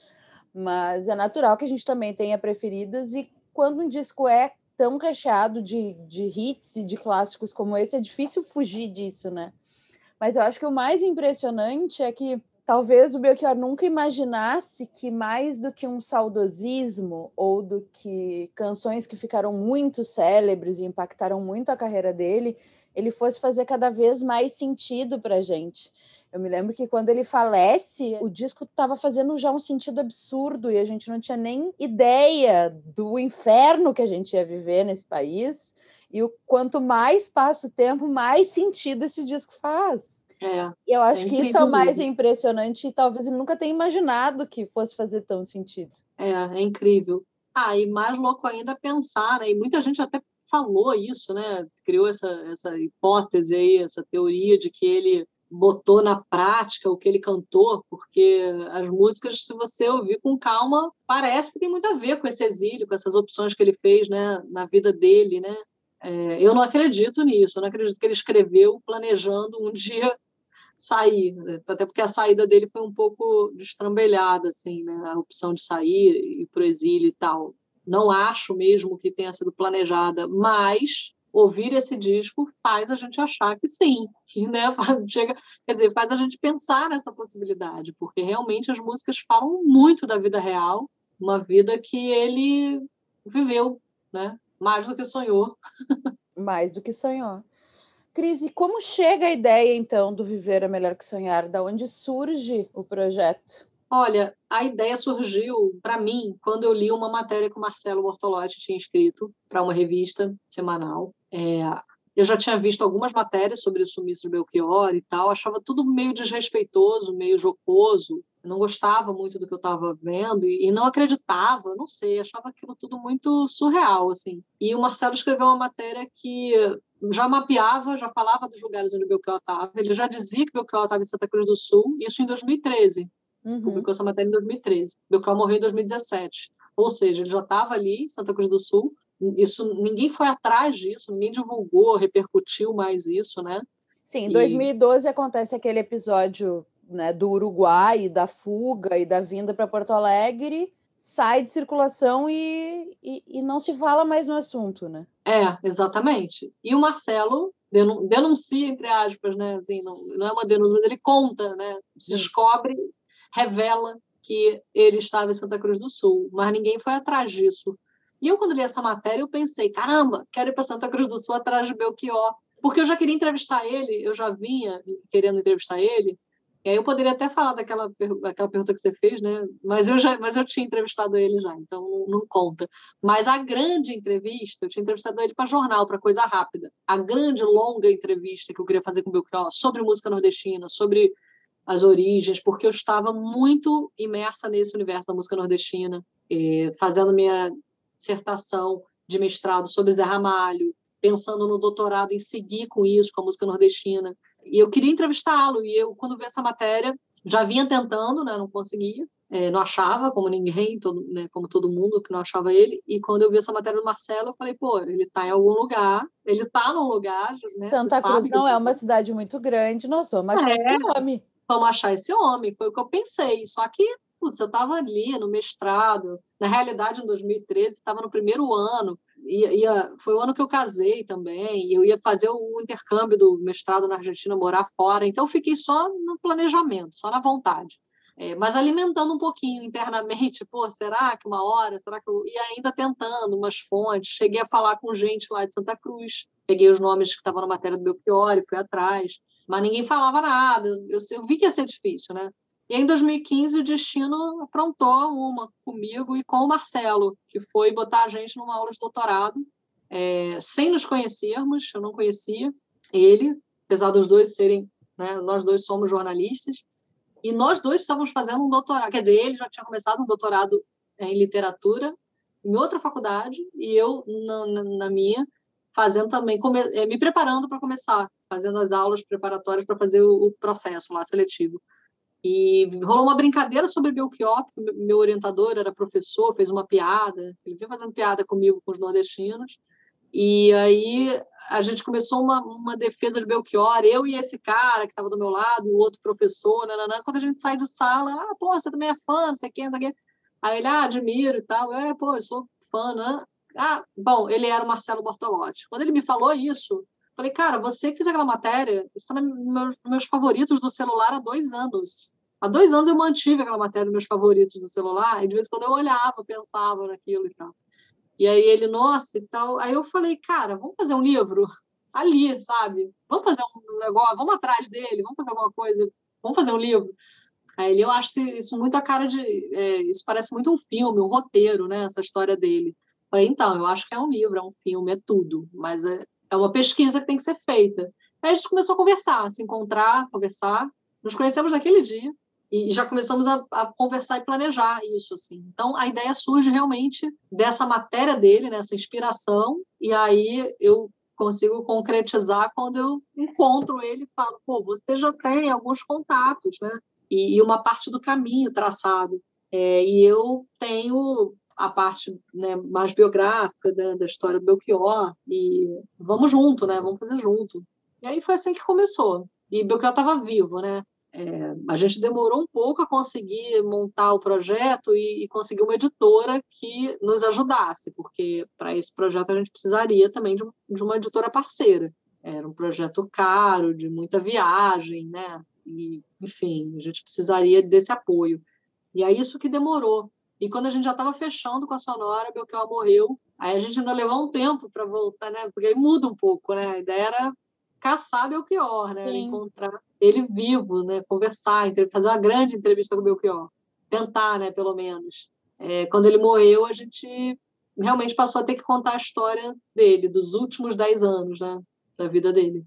Mas é natural que a gente também tenha preferidas, e quando um disco é tão recheado de, de hits e de clássicos como esse, é difícil fugir disso, né? Mas eu acho que o mais impressionante é que talvez o Belchior nunca imaginasse que mais do que um saudosismo ou do que canções que ficaram muito célebres e impactaram muito a carreira dele, ele fosse fazer cada vez mais sentido para a gente. Eu me lembro que quando ele falece, o disco estava fazendo já um sentido absurdo e a gente não tinha nem ideia do inferno que a gente ia viver nesse país. E o quanto mais passa o tempo, mais sentido esse disco faz. É, eu acho é que isso é o mais impressionante e talvez ele nunca tenha imaginado que fosse fazer tão sentido. É, é incrível. Ah, e mais louco ainda pensar, né? E muita gente até falou isso, né? Criou essa, essa hipótese aí, essa teoria de que ele botou na prática o que ele cantou, porque as músicas, se você ouvir com calma, parece que tem muito a ver com esse exílio, com essas opções que ele fez, né, na vida dele, né? É, eu não acredito nisso, eu não acredito que ele escreveu planejando um [LAUGHS] dia sair, né? até porque a saída dele foi um pouco destrambelhada, assim, né? A opção de sair e ir para o exílio e tal. Não acho mesmo que tenha sido planejada, mas ouvir esse disco faz a gente achar que sim, [LAUGHS] que, né, chega, quer dizer, faz a gente pensar nessa possibilidade, porque realmente as músicas falam muito da vida real, uma vida que ele viveu, né, mais do que sonhou. [LAUGHS] Mais do que sonhou. Cris, e como chega a ideia, então, do Viver é Melhor que Sonhar? Da onde surge o projeto? Olha, a ideia surgiu para mim quando eu li uma matéria que o Marcelo Bortolotti tinha escrito para uma revista semanal. É, eu já tinha visto algumas matérias sobre o sumiço de Belchior e tal, achava tudo meio desrespeitoso, meio jocoso. Não gostava muito do que eu estava vendo e, e, não acreditava, não sei, achava aquilo tudo muito surreal, assim. E o Marcelo escreveu uma matéria que já mapeava, já falava dos lugares onde Belchior estava. Ele já dizia que Belchior estava em Santa Cruz do Sul, isso em 2013. Uhum. Publicou essa matéria em 2013. Belchior morreu em 2017. Ou seja, ele já estava ali Santa Cruz do Sul. Isso ninguém foi atrás disso, ninguém divulgou, repercutiu mais isso, né? Sim, em 2012 acontece aquele episódio né, do Uruguai, da fuga e da vinda para Porto Alegre, sai de circulação e, e, e, não se fala mais no assunto, né? É, exatamente. E o Marcelo denuncia, entre aspas, né? Assim, não, não é uma denúncia, mas ele conta, né? Sim. Descobre, revela que ele estava em Santa Cruz do Sul, mas ninguém foi atrás disso. E eu, quando li essa matéria, eu pensei, caramba, quero ir para Santa Cruz do Sul atrás de Belchior, porque eu já queria entrevistar ele, eu já vinha querendo entrevistar ele, e aí eu poderia até falar daquela, daquela pergunta que você fez, né? Mas eu já, mas eu tinha entrevistado ele já, então não, não conta. Mas a grande entrevista, eu tinha entrevistado ele para jornal, para coisa rápida. A grande longa entrevista que eu queria fazer com o Belchior sobre música nordestina, sobre as origens, porque eu estava muito imersa nesse universo da música nordestina, fazendo minha dissertação de mestrado sobre Zé Ramalho, pensando no doutorado em seguir com isso, com a música nordestina. E eu queria entrevistá-lo, e eu, quando vi essa matéria, já vinha tentando, né, não conseguia, é, não achava, como ninguém, todo, né, como todo mundo que não achava ele. E quando eu vi essa matéria do Marcelo, eu falei, pô, ele está em algum lugar, ele está num lugar. Né, Santa Cruz não é uma cidade muito grande, nós vamos achar é, homem. Vamos achar esse homem, foi o que eu pensei. Só que, putz, eu estava ali no mestrado, na realidade, em 2013, estava no primeiro ano, ia, ia, foi o ano que eu casei também, eu ia fazer o intercâmbio do mestrado na Argentina, morar fora, então fiquei só no planejamento, só na vontade. É, mas alimentando um pouquinho internamente, pô, será que uma hora, será que eu... E ainda tentando umas fontes, cheguei a falar com gente lá de Santa Cruz, peguei os nomes que estavam na matéria do Belchior e fui atrás, mas ninguém falava nada, eu, eu vi que ia ser difícil, né? E em 2015 o Destino aprontou uma comigo e com o Marcelo, que foi botar a gente numa aula de doutorado, é, sem nos conhecermos, eu não conhecia ele, apesar dos dois serem, né, nós dois somos jornalistas, e nós dois estávamos fazendo um doutorado, quer dizer, ele já tinha começado um doutorado é, em literatura em outra faculdade e eu na, na, na minha fazendo também, come, é, me preparando para começar, fazendo as aulas preparatórias para fazer o, o processo lá seletivo. E rolou uma brincadeira sobre Belchior, meu orientador era professor, fez uma piada, ele veio fazendo piada comigo, com os nordestinos, e aí a gente começou uma, uma defesa de Belchior, eu e esse cara que estava do meu lado, o outro professor, nananã. quando a gente sai de sala, ah, pô, você também é fã, sei quem, não. Aí ele, ah, admiro e tal, é, pô, eu sou fã, né? Ah, bom, ele era o Marcelo Bortolotti. Quando ele me falou isso, Falei, cara, você que fez aquela matéria, está nos meus, meus favoritos do celular há dois anos. Há dois anos eu mantive aquela matéria nos meus favoritos do celular, e de vez em quando eu olhava, pensava naquilo e tal. E aí ele, nossa, e tal. Aí eu falei, cara, vamos fazer um livro ali, sabe? Vamos fazer um negócio, vamos atrás dele, vamos fazer alguma coisa, vamos fazer um livro. Aí ele, eu acho isso muito a cara de. É, isso parece muito um filme, um roteiro, né? Essa história dele. Falei, então, eu acho que é um livro, é um filme, é tudo, mas é, é uma pesquisa que tem que ser feita. Aí a gente começou a conversar, a se encontrar, conversar. Nos conhecemos naquele dia e já começamos a, a, conversar e planejar isso assim. Então a ideia surge realmente dessa matéria dele, nessa inspiração, e aí eu consigo concretizar quando eu encontro ele e falo, pô, você já tem alguns contatos, né? E, e uma parte do caminho traçado. É, e eu tenho a parte né, mais biográfica da, da, história do Belchior e vamos junto, né? Vamos fazer junto. E aí foi assim que começou. E Belchior estava vivo, né? É, a gente demorou um pouco a conseguir montar o projeto e, e conseguir uma editora que nos ajudasse, porque para esse projeto a gente precisaria também de, de, uma editora parceira. Era um projeto caro, de muita viagem, né? E, enfim, a gente precisaria desse apoio. E é isso que demorou. E quando a gente já estava fechando com a Sonora, Belchior morreu. Aí a gente ainda levou um tempo para voltar, né? Porque aí muda um pouco, né? A ideia era caçar Belchior, né? Sim. Encontrar ele vivo, né? Conversar, fazer uma grande entrevista com o Belchior. Tentar, né? Pelo menos. É, quando ele morreu, a gente realmente passou a ter que contar a história dele, dos últimos dez anos, né? Da vida dele.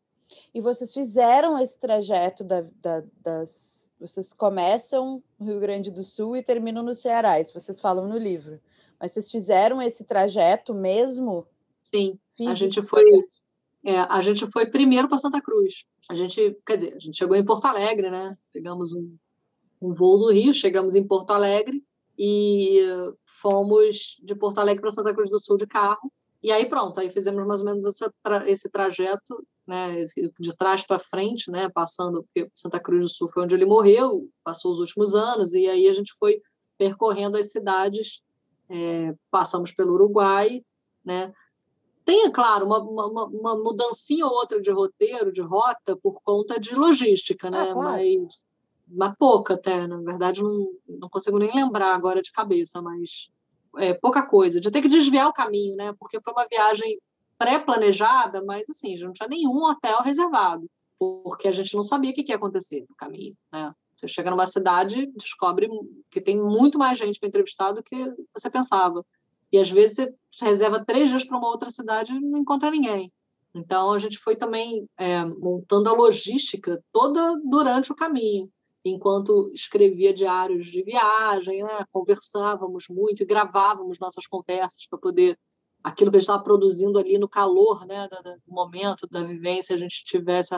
E vocês fizeram esse trajeto da, da, das vocês começam no Rio Grande do Sul e terminam no Ceará, isso vocês falam no livro. Mas vocês fizeram esse trajeto mesmo? Sim, Físico? a gente foi é, a gente foi primeiro para Santa Cruz. A gente, quer dizer, a gente chegou em Porto Alegre, né? Pegamos um, um voo do Rio, chegamos em Porto Alegre e fomos de Porto Alegre para Santa Cruz do Sul de carro. E aí pronto, aí fizemos mais ou menos esse, tra esse trajeto né, de trás para frente, né, passando, porque Santa Cruz do Sul foi onde ele morreu, passou os últimos anos, e aí a gente foi percorrendo as cidades, é, passamos pelo Uruguai, né, tem, é claro, uma, uma, uma, mudancinha ou outra de roteiro, de rota, por conta de logística, né, ah, claro. mas, mas pouca até, na verdade, não, não consigo nem lembrar agora de cabeça, mas é, pouca coisa, de ter que desviar o caminho, né, porque foi uma viagem pré-planejada, mas assim, não tinha nenhum hotel reservado, porque a gente não sabia o que ia acontecer no caminho, né? Você chega numa cidade, descobre que tem muito mais gente para entrevistar do que você pensava. E às vezes você reserva três dias para uma outra cidade e não encontra ninguém. Então a gente foi também é, montando a logística toda durante o caminho, enquanto escrevia diários de viagem, né? conversávamos muito e gravávamos nossas conversas para poder aquilo que a gente estava produzindo ali no calor né, do momento, da vivência, a gente tivesse,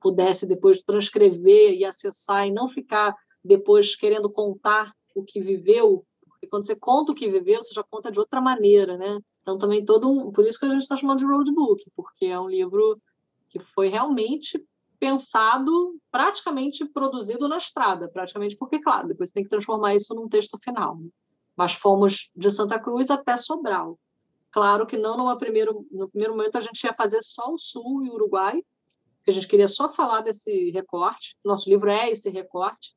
pudesse depois transcrever e acessar e não ficar depois querendo contar o que viveu, porque quando você conta o que viveu, você já conta de outra maneira, né? Então também todo um, por isso que a gente está chamando de roadbook, porque é um livro que foi realmente pensado, praticamente produzido na estrada, praticamente porque claro, depois tem que transformar isso num texto final. Mas fomos de Santa Cruz até Sobral. Claro que não numa primeiro, no primeiro momento a gente ia fazer só o Sul e o Uruguai, que a gente queria só falar desse recorte. Nosso livro é esse recorte.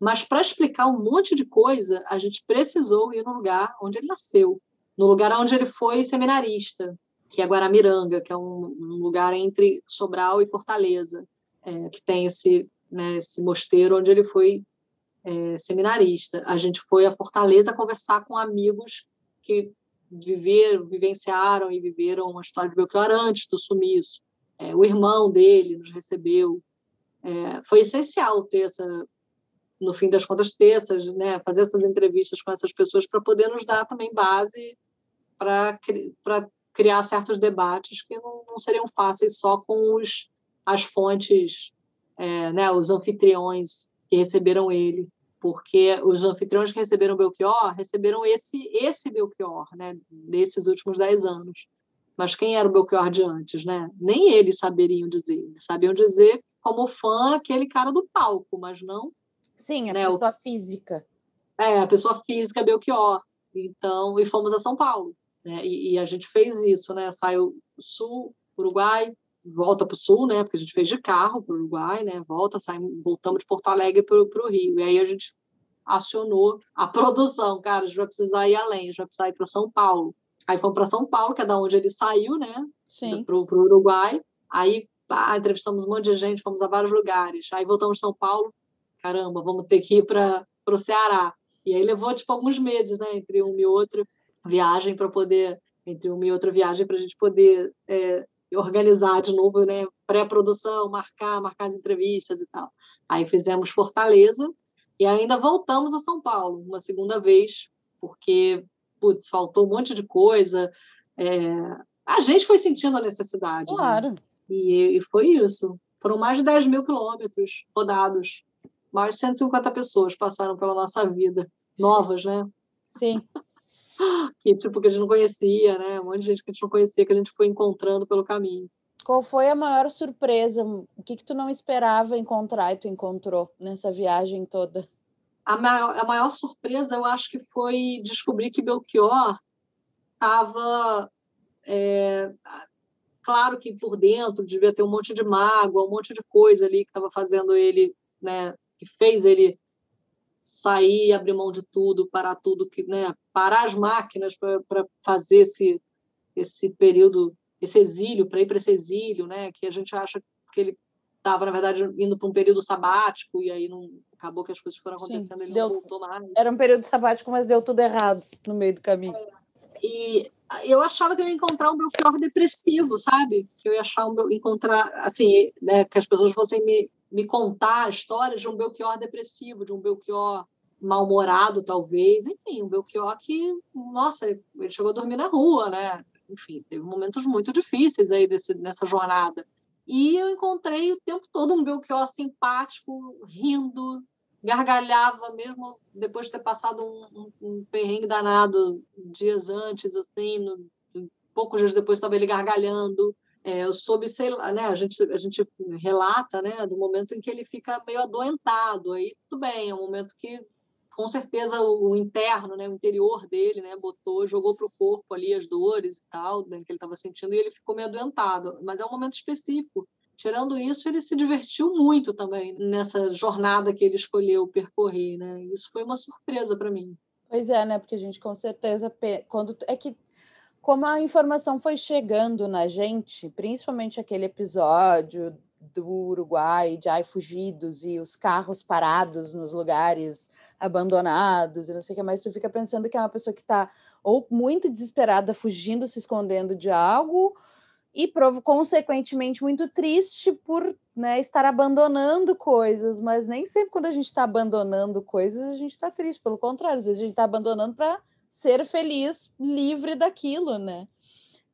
Mas para explicar um monte de coisa, a gente precisou ir no lugar onde ele nasceu, no lugar onde ele foi seminarista, que é Guaramiranga, que é um, um lugar entre Sobral e Fortaleza, é, que tem esse, né, esse mosteiro onde ele foi é, seminarista. A gente foi a Fortaleza conversar com amigos que viver, vivenciaram e viveram uma história de Belchior antes do sumiço. É, o irmão dele nos recebeu. É, foi essencial ter essa, no fim das contas, ter essas, né, fazer essas entrevistas com essas pessoas para poder nos dar também base para criar certos debates que não, não, seriam fáceis só com os, as fontes, é, né, os anfitriões que receberam ele porque os anfitriões que receberam Belchior receberam esse esse Belchior, né, desses últimos dez anos. Mas quem era o Belchior de antes, né? Nem eles saberiam dizer. Eles sabiam dizer como fã aquele cara do palco, mas não. Sim, a né, pessoa o... física. É, a pessoa física Belchior. Então, e fomos a São Paulo. Né? E, e a gente fez isso, né? Saiu Sul, Uruguai, volta para o sul, né? Porque a gente fez de carro para o Uruguai, né? Volta, saímos, voltamos de Porto Alegre para o Rio. E aí a gente acionou a produção, cara, a gente vai precisar ir além, a gente vai precisar ir para São Paulo. Aí fomos para São Paulo, que é da onde ele saiu, né? Sim. Para o Uruguai. Aí pá, entrevistamos um monte de gente, fomos a vários lugares. Aí voltamos para São Paulo, caramba, vamos ter que ir para o Ceará. E aí levou tipo alguns meses, né? Entre uma e outra viagem para poder entre uma e outra viagem para a gente poder é, organizar de novo, né? Pré-produção, marcar, marcar as entrevistas e tal. Aí fizemos Fortaleza e ainda voltamos a São Paulo uma segunda vez, porque, putz, faltou um monte de coisa. É... A gente foi sentindo a necessidade. Né? Claro. Né? E, e, foi isso. Foram mais de 10 mil quilômetros rodados. Mais de 150 pessoas passaram pela nossa vida, novas, né? Sim. Que tipo que a gente não conhecia, né? Um monte de gente que a gente não conhecia que a gente foi encontrando pelo caminho. Qual foi a maior surpresa? O que, que tu não esperava encontrar e tu encontrou nessa viagem toda? A maior, a maior surpresa, eu acho que foi descobrir que Belchior estava. É, claro que por dentro devia ter um monte de mágoa, um monte de coisa ali que estava fazendo ele, né, que fez ele sair, abrir mão de tudo, parar tudo, que, né, parar as máquinas para fazer esse, esse período esse exílio, para ir para esse exílio, né? Que a gente acha que ele estava, na verdade, indo para um período sabático e aí não acabou que as coisas foram acontecendo, Sim, ele deu, não voltou mais. Era um período sabático, mas deu tudo errado no meio do caminho. É. E eu achava que eu ia encontrar um Belchior depressivo, sabe? Que eu ia achar um, encontrar, assim, né, que as pessoas fossem me, me contar a história de um Belchior depressivo, de um Belchior mal-humorado, talvez. Enfim, um Belchior que, nossa, ele chegou a dormir na rua, né? enfim, teve momentos muito difíceis aí desse, nessa jornada. E eu encontrei o tempo todo um Belchior simpático, rindo, gargalhava mesmo depois de ter passado um, um, um perrengue danado dias antes, assim, no, poucos dias depois estava ele gargalhando. É, eu soube, sei lá, né, a gente, a gente relata, né, do momento em que ele fica meio adoentado, aí tudo bem, é um momento que com certeza o, interno, né, o interior dele, né, botou, jogou para o corpo ali as dores e tal, né, que ele estava sentindo e ele ficou meio adoentado. Mas é um momento específico. Tirando isso, ele se divertiu muito também nessa jornada que ele escolheu percorrer, né? Isso foi uma surpresa para mim. Pois é, né? Porque a gente com certeza quando é que como a informação foi chegando na gente, principalmente aquele episódio do Uruguai de ai fugidos e os carros parados nos lugares abandonados e não sei o que mais, tu fica pensando que é uma pessoa que está ou muito desesperada, fugindo, se escondendo de algo, e consequentemente muito triste por né, estar abandonando coisas, mas nem sempre quando a gente está abandonando coisas a gente está triste, pelo contrário, às vezes a gente está abandonando para ser feliz, livre daquilo, né?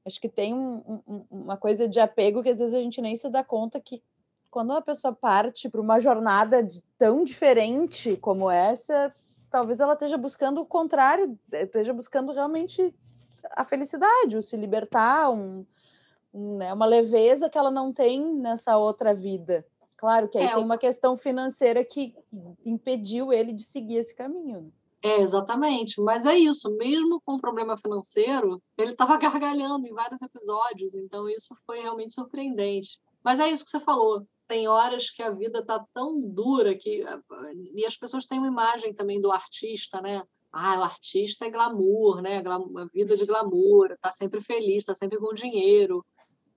Acho que tem um, um, uma coisa de apego que às vezes a gente nem se dá conta que quando uma pessoa parte para uma jornada tão diferente como essa, talvez ela esteja buscando o contrário, esteja buscando realmente a felicidade, o se libertar, um, um, né, uma leveza que ela não tem nessa outra vida. Claro que aí é, tem uma questão financeira que impediu ele de seguir esse caminho. É, exatamente. Mas é isso, mesmo com problema financeiro, ele estava [LAUGHS] gargalhando em vários episódios, então isso foi realmente surpreendente. Mas é isso que você falou tem horas que a vida está tão dura que e as pessoas têm uma imagem também do artista, né? Ah, o artista é glamour, né? A vida de glamour, tá sempre feliz, tá sempre com dinheiro.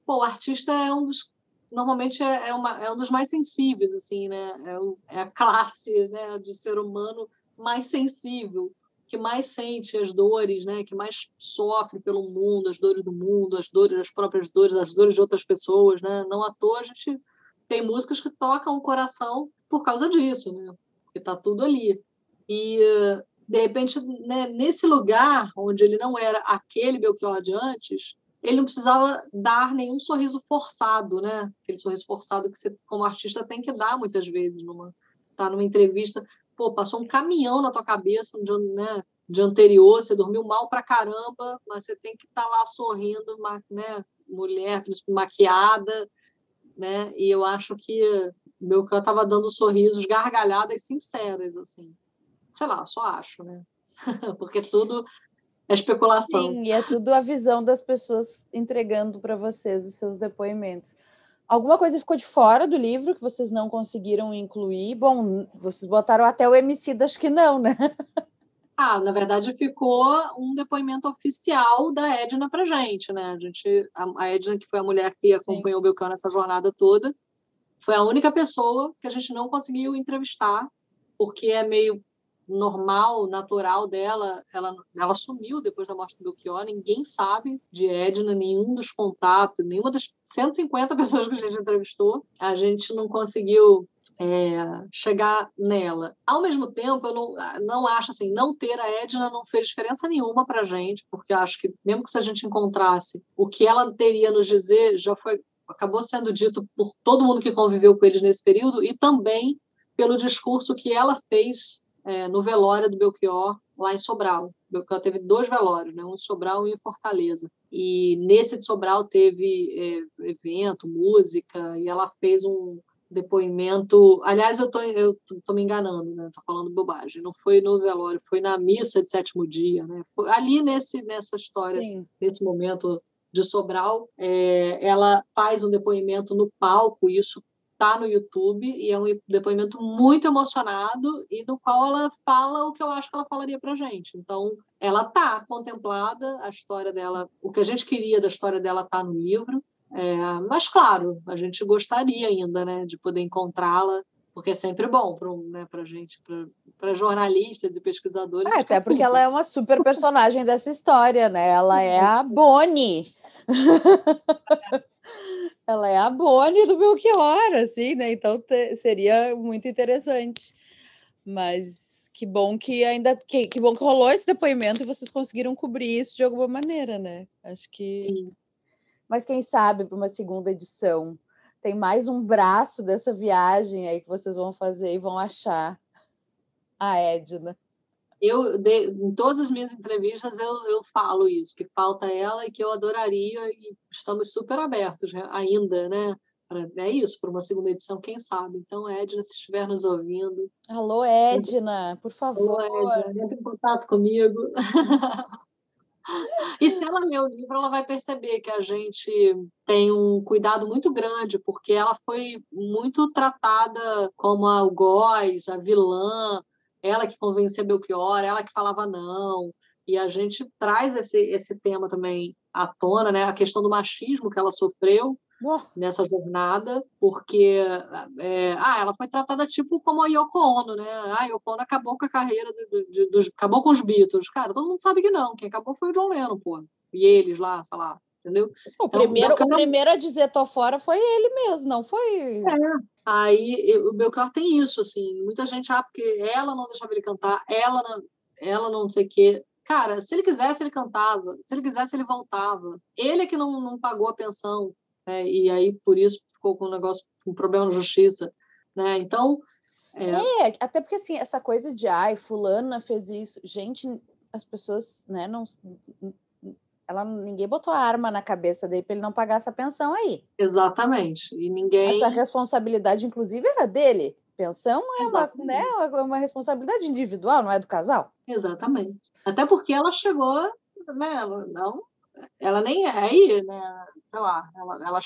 Pô, o artista é um dos normalmente é, é, uma, é um dos mais sensíveis, assim, né? É, o, é a classe, né, de ser humano mais sensível, que mais sente as dores, né? Que mais sofre pelo mundo, as dores do mundo, as dores, as próprias dores, as dores de outras pessoas, né? Não à toa a gente tem músicas que tocam o coração por causa disso, né? Porque tá tudo ali. E de repente, né, nesse lugar onde ele não era aquele Belchior de antes, ele não precisava dar nenhum sorriso forçado, né? Aquele sorriso forçado que você, como artista, tem que dar muitas vezes numa está numa entrevista, pô, passou um caminhão na tua cabeça no dia, né, dia anterior, você dormiu mal pra caramba, mas você tem que estar tá lá sorrindo, né, mulher maquiada, né? E eu acho que meu cão estava dando sorrisos, gargalhadas sinceras, assim. Sei lá, só acho, né? [LAUGHS] Porque tudo é especulação. Sim, e é tudo a visão das pessoas entregando para vocês os seus depoimentos. Alguma coisa ficou de fora do livro que vocês não conseguiram incluir? Bom, vocês botaram até o MC, acho que não, né? [LAUGHS] Ah, na verdade ficou um depoimento oficial da Edna para gente, né? A gente, a, Edna que foi a mulher que acompanhou Sim. o Belcão nessa jornada toda, foi a única pessoa que a gente não conseguiu entrevistar, porque é meio normal, natural dela, ela, ela sumiu depois da morte do Belchior, ninguém sabe de Edna, nenhum dos contatos, nenhuma das 150 [LAUGHS] pessoas que a gente entrevistou, a gente não conseguiu é, chegar nela. Ao mesmo tempo, eu não, não acho assim, não ter a Edna não fez diferença nenhuma para a gente, porque acho que mesmo que se a gente encontrasse o que ela teria nos dizer, já foi acabou sendo dito por todo mundo que conviveu com eles nesse período e também pelo discurso que ela fez é, no velório do Belchior, lá em Sobral. O Belchior teve dois velórios, né? um em Sobral e um em Fortaleza. E nesse de Sobral teve é, evento, música, e ela fez um depoimento. Aliás, eu tô, eu tô me enganando, né? Tô falando bobagem. Não foi no velório, foi na missa de sétimo dia, né? Foi ali nesse nessa história, Sim. nesse momento de Sobral, é, ela faz um depoimento no palco, isso tá no YouTube e é um depoimento muito emocionado e no qual ela fala o que eu acho que ela falaria para gente. Então, ela tá contemplada, a história dela, o que a gente queria da história dela tá no livro. É, mas claro, a gente gostaria ainda, né, de poder encontrá-la, porque é sempre bom para né, para gente, para jornalistas e pesquisadores. É, até porque ela é uma super personagem dessa história, né? Ela é a Bonnie. [LAUGHS] ela é a Bonnie do Belchior, assim, né? Então te, seria muito interessante. Mas que bom que ainda que, que bom que rolou esse depoimento e vocês conseguiram cobrir isso de alguma maneira, né? Acho que. Sim. Mas quem sabe para uma segunda edição tem mais um braço dessa viagem aí que vocês vão fazer e vão achar a Edna eu de, em todas as minhas entrevistas eu, eu falo isso que falta ela e que eu adoraria e estamos super abertos ainda né pra, é isso para uma segunda edição quem sabe? Então Edna se estiver nos ouvindo. Alô Edna por favor. Alô, Edna, entre em contato comigo. [LAUGHS] E se ela ler o livro, ela vai perceber que a gente tem um cuidado muito grande, porque ela foi muito tratada como a algoz, a vilã, ela que convencia Belchior, ela que falava não. E a gente traz esse, esse tema também à tona, né? A questão do machismo que ela sofreu oh. nessa jornada, porque é, ah, ela foi tratada tipo como a Yoko Ono, né? Ah, a Yoko Ono acabou com a carreira, de, de, dos, acabou com os Beatles. Cara, todo mundo sabe que não. Quem acabou foi o John Lennon, pô. E eles lá, sei lá, entendeu? O, então, primeiro, o primeiro a dizer tô fora foi ele mesmo, não foi. É. Aí o Belchior tem isso, assim, muita gente, ah, porque ela não deixava ele cantar, ela não, ela não sei o quê. Cara, se ele quisesse, ele cantava, se ele quisesse, ele voltava. Ele é que não, não pagou a pensão, né? e aí por isso ficou com um negócio, um problema na justiça. Né? Então. É... é, até porque assim, essa coisa de ai, fulana fez isso, gente, as pessoas né, não, ela ninguém botou a arma na cabeça dele para ele não pagar essa pensão aí. Exatamente. E ninguém. Essa responsabilidade, inclusive, era dele. Pensão é uma, né, é uma responsabilidade individual, não é do casal. Exatamente. Até porque ela chegou, né? Não, ela nem é aí, né? Sei lá, ela, ela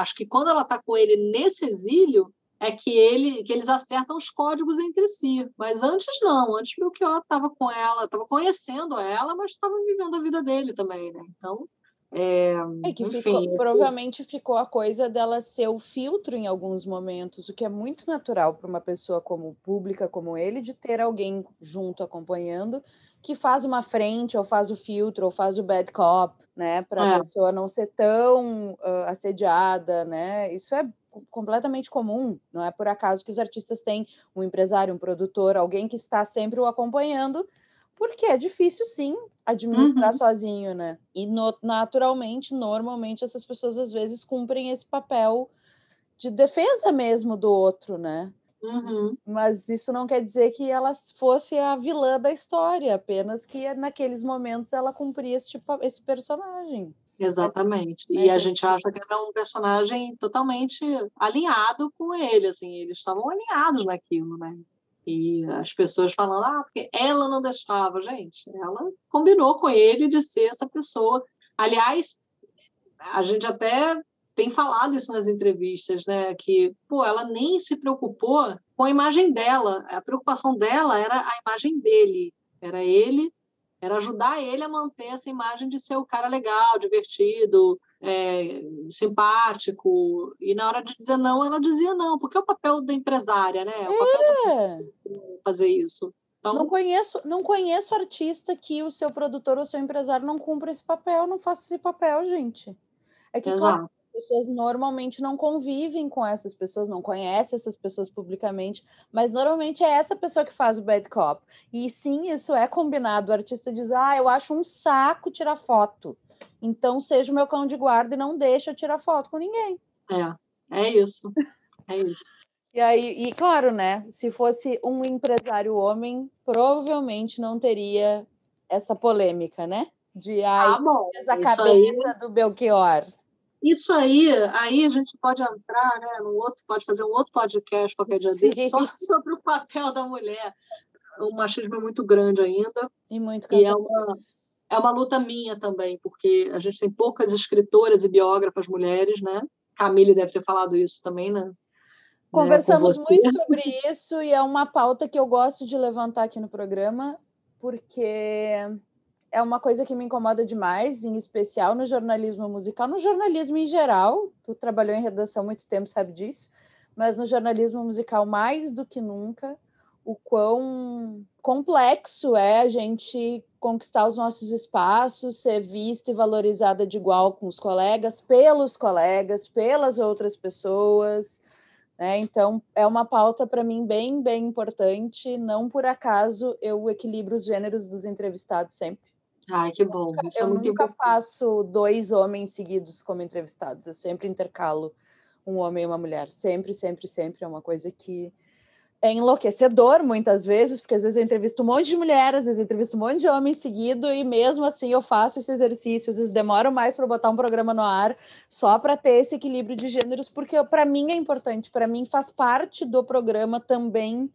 acho que quando ela está com ele nesse exílio, é que, ele, que eles acertam os códigos entre si. Mas antes não, antes Belchior estava com ela, estava conhecendo ela, mas estava vivendo a vida dele também, né? Então, é, é que enfim, ficou, esse... provavelmente ficou a coisa dela ser o filtro em alguns momentos, o que é muito natural para uma pessoa como pública como ele, de ter alguém junto acompanhando que faz uma frente, ou faz o filtro, ou faz o bad cop, né? Para a é. pessoa não ser tão uh, assediada, né? Isso é completamente comum. Não é por acaso que os artistas têm um empresário, um produtor, alguém que está sempre o acompanhando, porque é difícil sim administrar uhum. sozinho, né? E no, naturalmente, normalmente essas pessoas às vezes cumprem esse papel de defesa mesmo do outro, né? Uhum. Mas isso não quer dizer que ela fosse a vilã da história, apenas que naqueles momentos ela cumpria esse, tipo, esse personagem. Exatamente. E a gente acha que era um personagem totalmente alinhado com ele, assim, eles estavam alinhados naquilo, né? E as pessoas falando, ah, porque ela não deixava, gente, ela combinou com ele de ser essa pessoa. Aliás, a gente até tem falado isso nas entrevistas, né? Que, pô, ela nem se preocupou com a imagem dela. A preocupação dela era a imagem dele. Era ele era ajudar ele a manter essa imagem de ser o cara legal, divertido, é, simpático. E na hora de dizer não, ela dizia não, porque é o papel da empresária, né? É o papel é. fazer isso. Então... Não conheço, não conheço artista que o seu produtor ou seu empresário não cumpra esse papel, não faça esse papel, gente. É que, Exato. claro, pessoas normalmente não convivem com essas pessoas, não conhecem essas pessoas publicamente, mas normalmente é essa pessoa que faz o bad cop. E sim, isso é combinado. O artista diz: Ah, eu acho um saco tirar foto. Então seja o meu cão de guarda e não deixa eu tirar foto com ninguém. É, é isso. É isso. E aí, e claro, né? Se fosse um empresário homem, provavelmente não teria essa polêmica, né? De ai, ah, bom, a cabeça aí... do Belchior. Isso aí, aí a gente pode entrar, né? No outro, pode fazer um outro podcast qualquer dia desse, só [LAUGHS] sobre o papel da mulher. O machismo é muito grande ainda. E muito E é uma, é uma luta minha também, porque a gente tem poucas escritoras e biógrafas mulheres, né? Camille deve ter falado isso também, né? Né, Conversamos né, muito sobre isso e é uma pauta que eu gosto de levantar aqui no programa, porque é uma coisa que me incomoda demais, em especial no jornalismo musical, no jornalismo em geral. Tu trabalhou em redação muito tempo, sabe disso, mas no jornalismo musical mais do que nunca, o quão complexo é a gente conquistar os nossos espaços, ser vista e valorizada de igual com os colegas, pelos colegas, pelas outras pessoas. Né? Então, é uma pauta para mim bem, bem importante. Não por acaso eu equilibro os gêneros dos entrevistados sempre. Ai, que bom. Isso eu é muito nunca faço dois homens seguidos como entrevistados. Eu sempre intercalo um homem e uma mulher. Sempre, sempre, sempre. É uma coisa que é enlouquecedor muitas vezes, porque às vezes eu entrevisto um monte de mulheres, às vezes eu entrevisto um monte de homens seguido, e mesmo assim eu faço esse exercício, às vezes demoro mais para botar um programa no ar, só para ter esse equilíbrio de gêneros, porque para mim é importante, para mim faz parte do programa também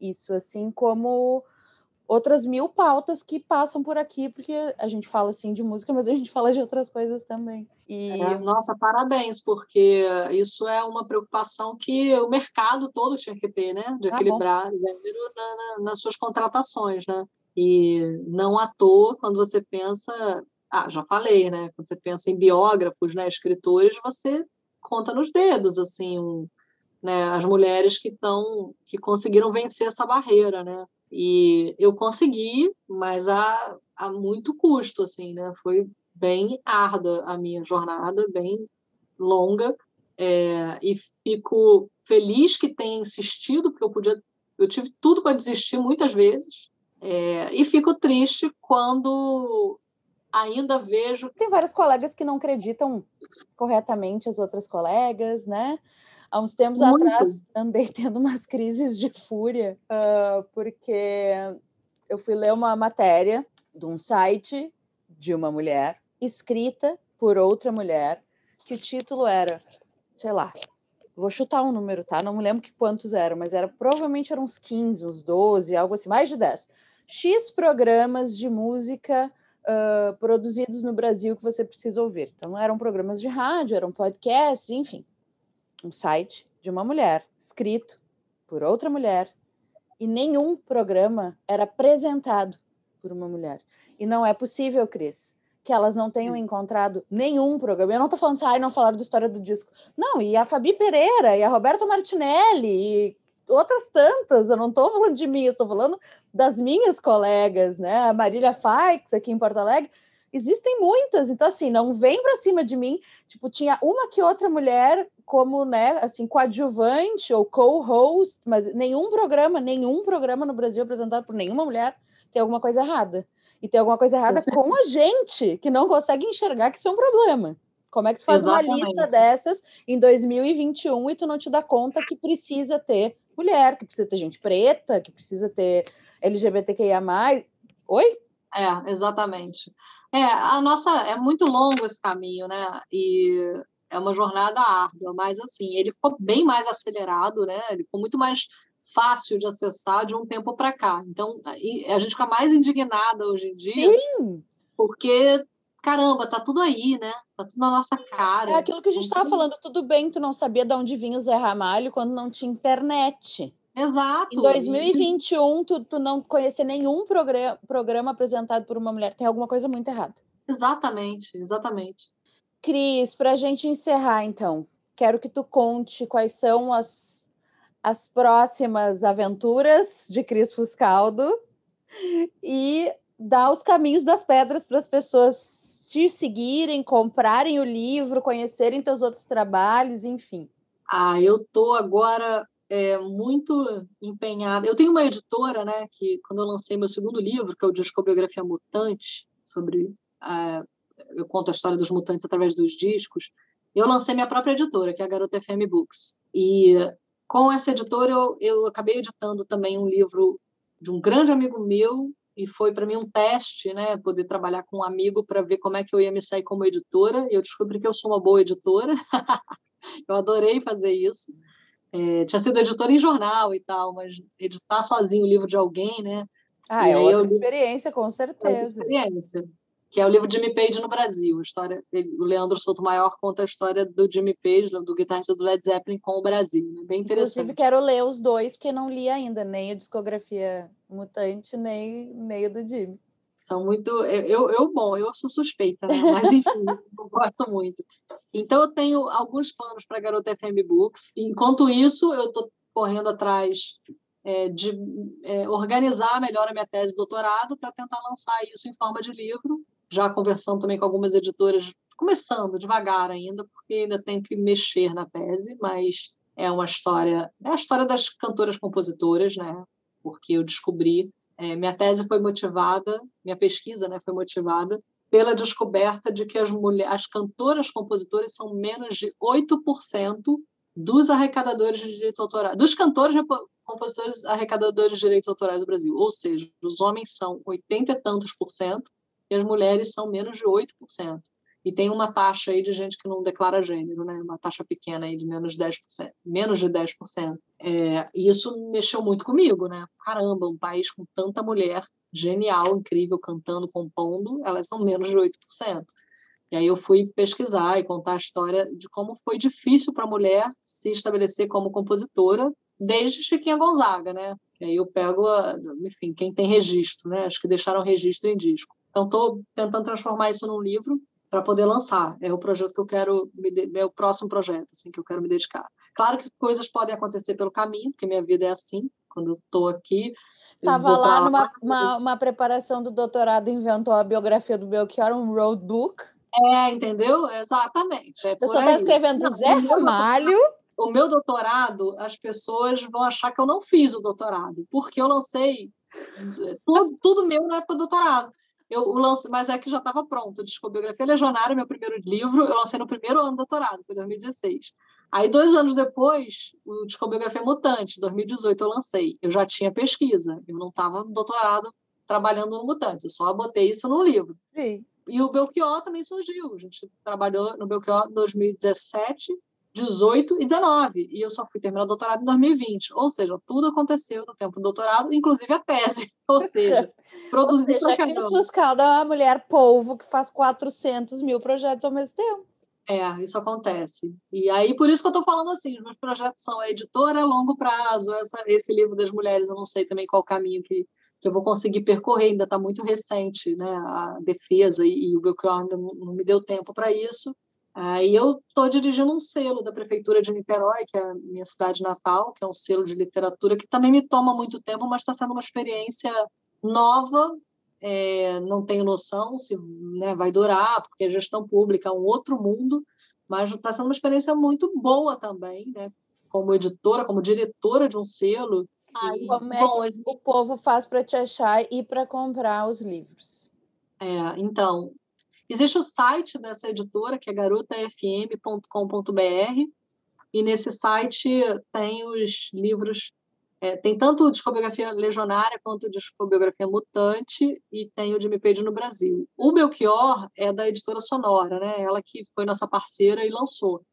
isso, assim como outras mil pautas que passam por aqui, porque a gente fala assim de música, mas a gente fala de outras coisas também. E... É, nossa, parabéns, porque isso é uma preocupação que o mercado todo tinha que ter, né? De ah, equilibrar gênero na, na, nas suas contratações, né? E não à toa, quando você pensa, ah, já falei, né? Quando você pensa em biógrafos, né, escritores, você conta nos dedos, assim, um, né, as mulheres que estão, que conseguiram vencer essa barreira, né? E eu consegui, mas a, a muito custo, assim, né? Foi bem árdua a minha jornada, bem longa. É, e fico feliz que tenha insistido, porque eu podia, eu tive tudo para desistir muitas vezes. É, e fico triste quando ainda vejo. Tem vários colegas que não acreditam corretamente as outras colegas, né? Há uns tempos Muito. atrás andei [LAUGHS] tendo umas crises de fúria, uh, porque eu fui ler uma matéria de um site de uma mulher, escrita por outra mulher, que o título era, sei lá, vou chutar um número, tá? Não me lembro que quantos eram, mas era provavelmente eram uns 15, uns 12, algo assim, mais de 10. X programas de música uh, produzidos no Brasil que você precisa ouvir. Então, eram programas de rádio, eram podcasts, enfim um site de uma mulher, escrito por outra mulher, e nenhum programa era apresentado por uma mulher. E não é possível, Cris, que elas não tenham encontrado nenhum programa. Eu não estou falando assim, ah, não falaram da história do disco. Não, e a Fabi Pereira, e a Roberta Martinelli, e outras tantas. Eu não estou falando de mim, estou falando das minhas colegas, né? A Marília Faix, aqui em Porto Alegre, existem muitas, então assim, não vem para cima de mim. Tipo, tinha uma que outra mulher como, né, assim, coadjuvante ou co-host, mas nenhum programa, nenhum programa no Brasil apresentado por nenhuma mulher tem alguma coisa errada. E tem alguma coisa errada com a gente, que não consegue enxergar que isso é um problema. Como é que tu faz Exatamente. uma lista dessas em 2021 e tu não te dá conta que precisa ter mulher, que precisa ter gente preta, que precisa ter LGBTQIA+. Oi? É, exatamente. É, a nossa é muito longo esse caminho, né? E é uma jornada árdua, mas assim, ele ficou bem mais acelerado, né? Ele ficou muito mais fácil de acessar de um tempo para cá. Então, a gente fica mais indignada hoje em dia, Sim. porque caramba, tá tudo aí, né? Tá tudo na nossa cara. É aquilo que a gente estava falando, tudo bem, tu não sabia de onde vinha o Zé Ramalho quando não tinha internet. Exato. Em 2021, tu, tu não conhecer nenhum programa, programa apresentado por uma mulher, tem alguma coisa muito errada. Exatamente, exatamente. Cris, para a gente encerrar, então, quero que tu conte quais são as, as próximas aventuras de Cris Fuscaldo e dar os caminhos das pedras para as pessoas te seguirem, comprarem o livro, conhecerem teus outros trabalhos, enfim. Ah, eu tô agora é, muito empenhada. Eu tenho uma editora, né, que quando eu lancei meu segundo livro, que é o Discobiografia Mutante, sobre a, eu conto a história dos mutantes através dos discos, eu lancei minha própria editora, que é a Garota FM Books. E Com essa editora, eu, eu acabei editando também um livro de um grande amigo meu, e foi para mim um teste, né, poder trabalhar com um amigo para ver como é que eu ia me sair como editora. E eu descobri que eu sou uma boa editora. [LAUGHS] eu adorei fazer isso. É, tinha sido editora em jornal e tal, mas editar sozinho o livro de alguém, né? Ah, e é outra eu... experiência, com certeza. Outra experiência que é o livro Jimmy Page no Brasil. A história, o Leandro Maior conta a história do Jimmy Page, do guitarrista do Led Zeppelin, com o Brasil. Né? Bem interessante. Inclusive, quero ler os dois, porque não li ainda, nem a discografia Mutante, nem, nem o do Jimmy. São muito. Eu, eu, bom, eu sou suspeita, né? mas enfim, [LAUGHS] eu gosto muito. Então, eu tenho alguns planos para Garota FM Books. Enquanto isso, eu estou correndo atrás é, de é, organizar melhor a minha tese de doutorado para tentar lançar isso em forma de livro já conversando também com algumas editoras, começando devagar ainda, porque ainda tenho que mexer na tese, mas é uma história, é a história das cantoras compositoras, né? Porque eu descobri, é, minha tese foi motivada, minha pesquisa, né, foi motivada pela descoberta de que as mulheres, as cantoras compositoras são menos de 8% dos arrecadadores de direitos autorais, dos cantores compositores arrecadadores de direitos autorais do Brasil. Ou seja, os homens são 80 e tantos por cento e as mulheres são menos de 8%. E tem uma taxa aí de gente que não declara gênero, né? Uma taxa pequena aí de menos de 10%, menos de 10%. É, e isso mexeu muito comigo, né? Caramba, um país com tanta mulher genial, incrível, cantando, compondo, elas são menos de 8%. E aí eu fui pesquisar e contar a história de como foi difícil para a mulher se estabelecer como compositora desde Chiquinha Gonzaga, né? E aí eu pego, enfim, quem tem registro, né? Acho que deixaram registro em disco. Então, estou tentando transformar isso num livro para poder lançar. É o projeto que eu quero, é o próximo projeto assim, que eu quero me dedicar. Claro que coisas podem acontecer pelo caminho, porque minha vida é assim. Quando estou aqui. Estava lá numa uma, uma, preparação do doutorado, inventou a biografia do Belchior, um roadbook. É, entendeu? Exatamente. É eu só está escrevendo Zé Ramalho. O meu doutorado, as pessoas vão achar que eu não fiz o doutorado, porque eu lancei tudo, tudo meu na época do doutorado. Eu lancei, mas é que já estava pronto. Discobiografia Legionária, meu primeiro livro, eu lancei no primeiro ano do doutorado, foi 2016. Aí, dois anos depois, o Discobiografia Mutante, 2018, eu lancei. Eu já tinha pesquisa, eu não estava no doutorado trabalhando no Mutante, eu só botei isso no livro. Sim. E o Belchior também surgiu. A gente trabalhou no Belchior em 2017 18 e 19, e eu só fui terminar o doutorado em 2020. Ou seja, tudo aconteceu no tempo do doutorado, inclusive a tese. [LAUGHS] Ou seja, produzir para caramba. Cris Fuscalda é uma mulher polvo que faz 400 mil projetos ao mesmo tempo. É, isso acontece. E aí, por isso que eu estou falando assim, os meus projetos são a editora a longo prazo, essa, esse livro das mulheres, eu não sei também qual caminho que, que eu vou conseguir percorrer, ainda está muito recente, né, a defesa, e, e o Belchior ainda não, não me deu tempo para isso, Aí eu estou dirigindo um selo da Prefeitura de Niterói, que é a minha cidade natal, que é um selo de literatura que também me toma muito tempo, mas está sendo uma experiência nova. É, não tenho noção se né, vai durar, porque a gestão pública é um outro mundo, mas está sendo uma experiência muito boa também, né? como editora, como diretora de um selo. Aí, como é bom, que o povo faz para te achar e para comprar os livros? É, então, Existe o site dessa editora, que é garotafm.com.br, e nesse site tem os livros, é, tem tanto discografia legionária quanto discografia mutante, e tem o de Page no Brasil. O Belchior é da editora Sonora, né? ela que foi nossa parceira e lançou.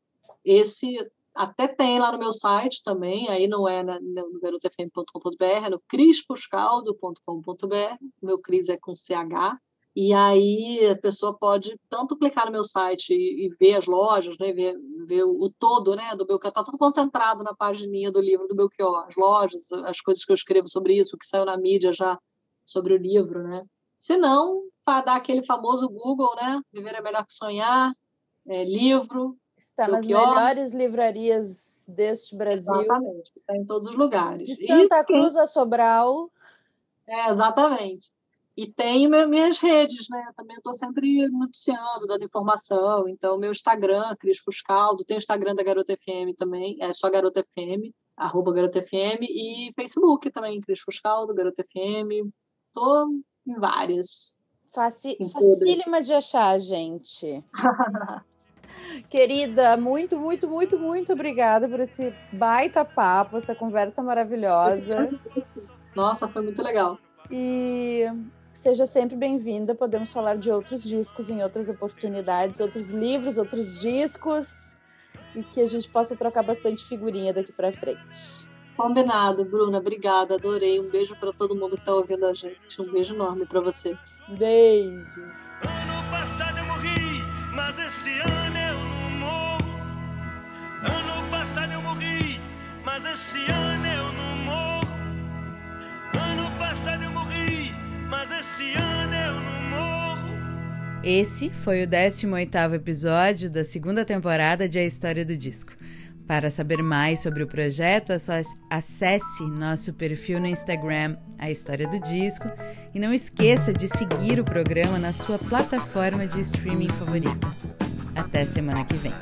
Esse até tem lá no meu site também, aí não é na, no garotafm.com.br, é no crispuscaldo.com.br, meu Cris é com CH, e aí a pessoa pode tanto clicar no meu site e, e ver as lojas, né, ver, ver o, o, todo né, do Belchior, está tudo concentrado na pagininha do livro do Belchior, as lojas, as coisas que eu escrevo sobre isso, o que saiu na mídia já sobre o livro, né? Se não, dar aquele famoso Google, né? Viver é melhor que sonhar, é, livro. Está Belchior. nas melhores livrarias deste Brasil. Exatamente, está em todos os lugares. De Santa e, Cruz a Sobral. É, exatamente. E tenho minhas redes, né? Também estou sempre noticiando, dando informação. Então, meu Instagram, Cris Fuscaldo, tem o Instagram da Garota FM também, é só Garota FM, arroba Garota FM, e Facebook também, Cris Fuscaldo, Garota FM. Estou em várias. Faci, em facílima de achar, gente. [LAUGHS] Querida, muito, muito, muito, muito obrigada por esse baita papo, essa conversa maravilhosa. Nossa, foi muito legal. E seja sempre bem-vinda. Podemos falar de outros discos em outras oportunidades, outros livros, outros discos, e que a gente possa trocar bastante figurinha daqui para frente. Combinado, Bruna. Obrigada, adorei. Um beijo para todo mundo que está ouvindo a gente. Um beijo enorme para você. Beijo. Ano passado eu morri, mas esse ano eu não morro. Ano passado eu morri, mas esse ano mas esse ano eu não morro. Esse foi o 18º episódio da segunda temporada de A História do Disco. Para saber mais sobre o projeto, é só acesse nosso perfil no Instagram, A História do Disco, e não esqueça de seguir o programa na sua plataforma de streaming favorita. Até semana que vem.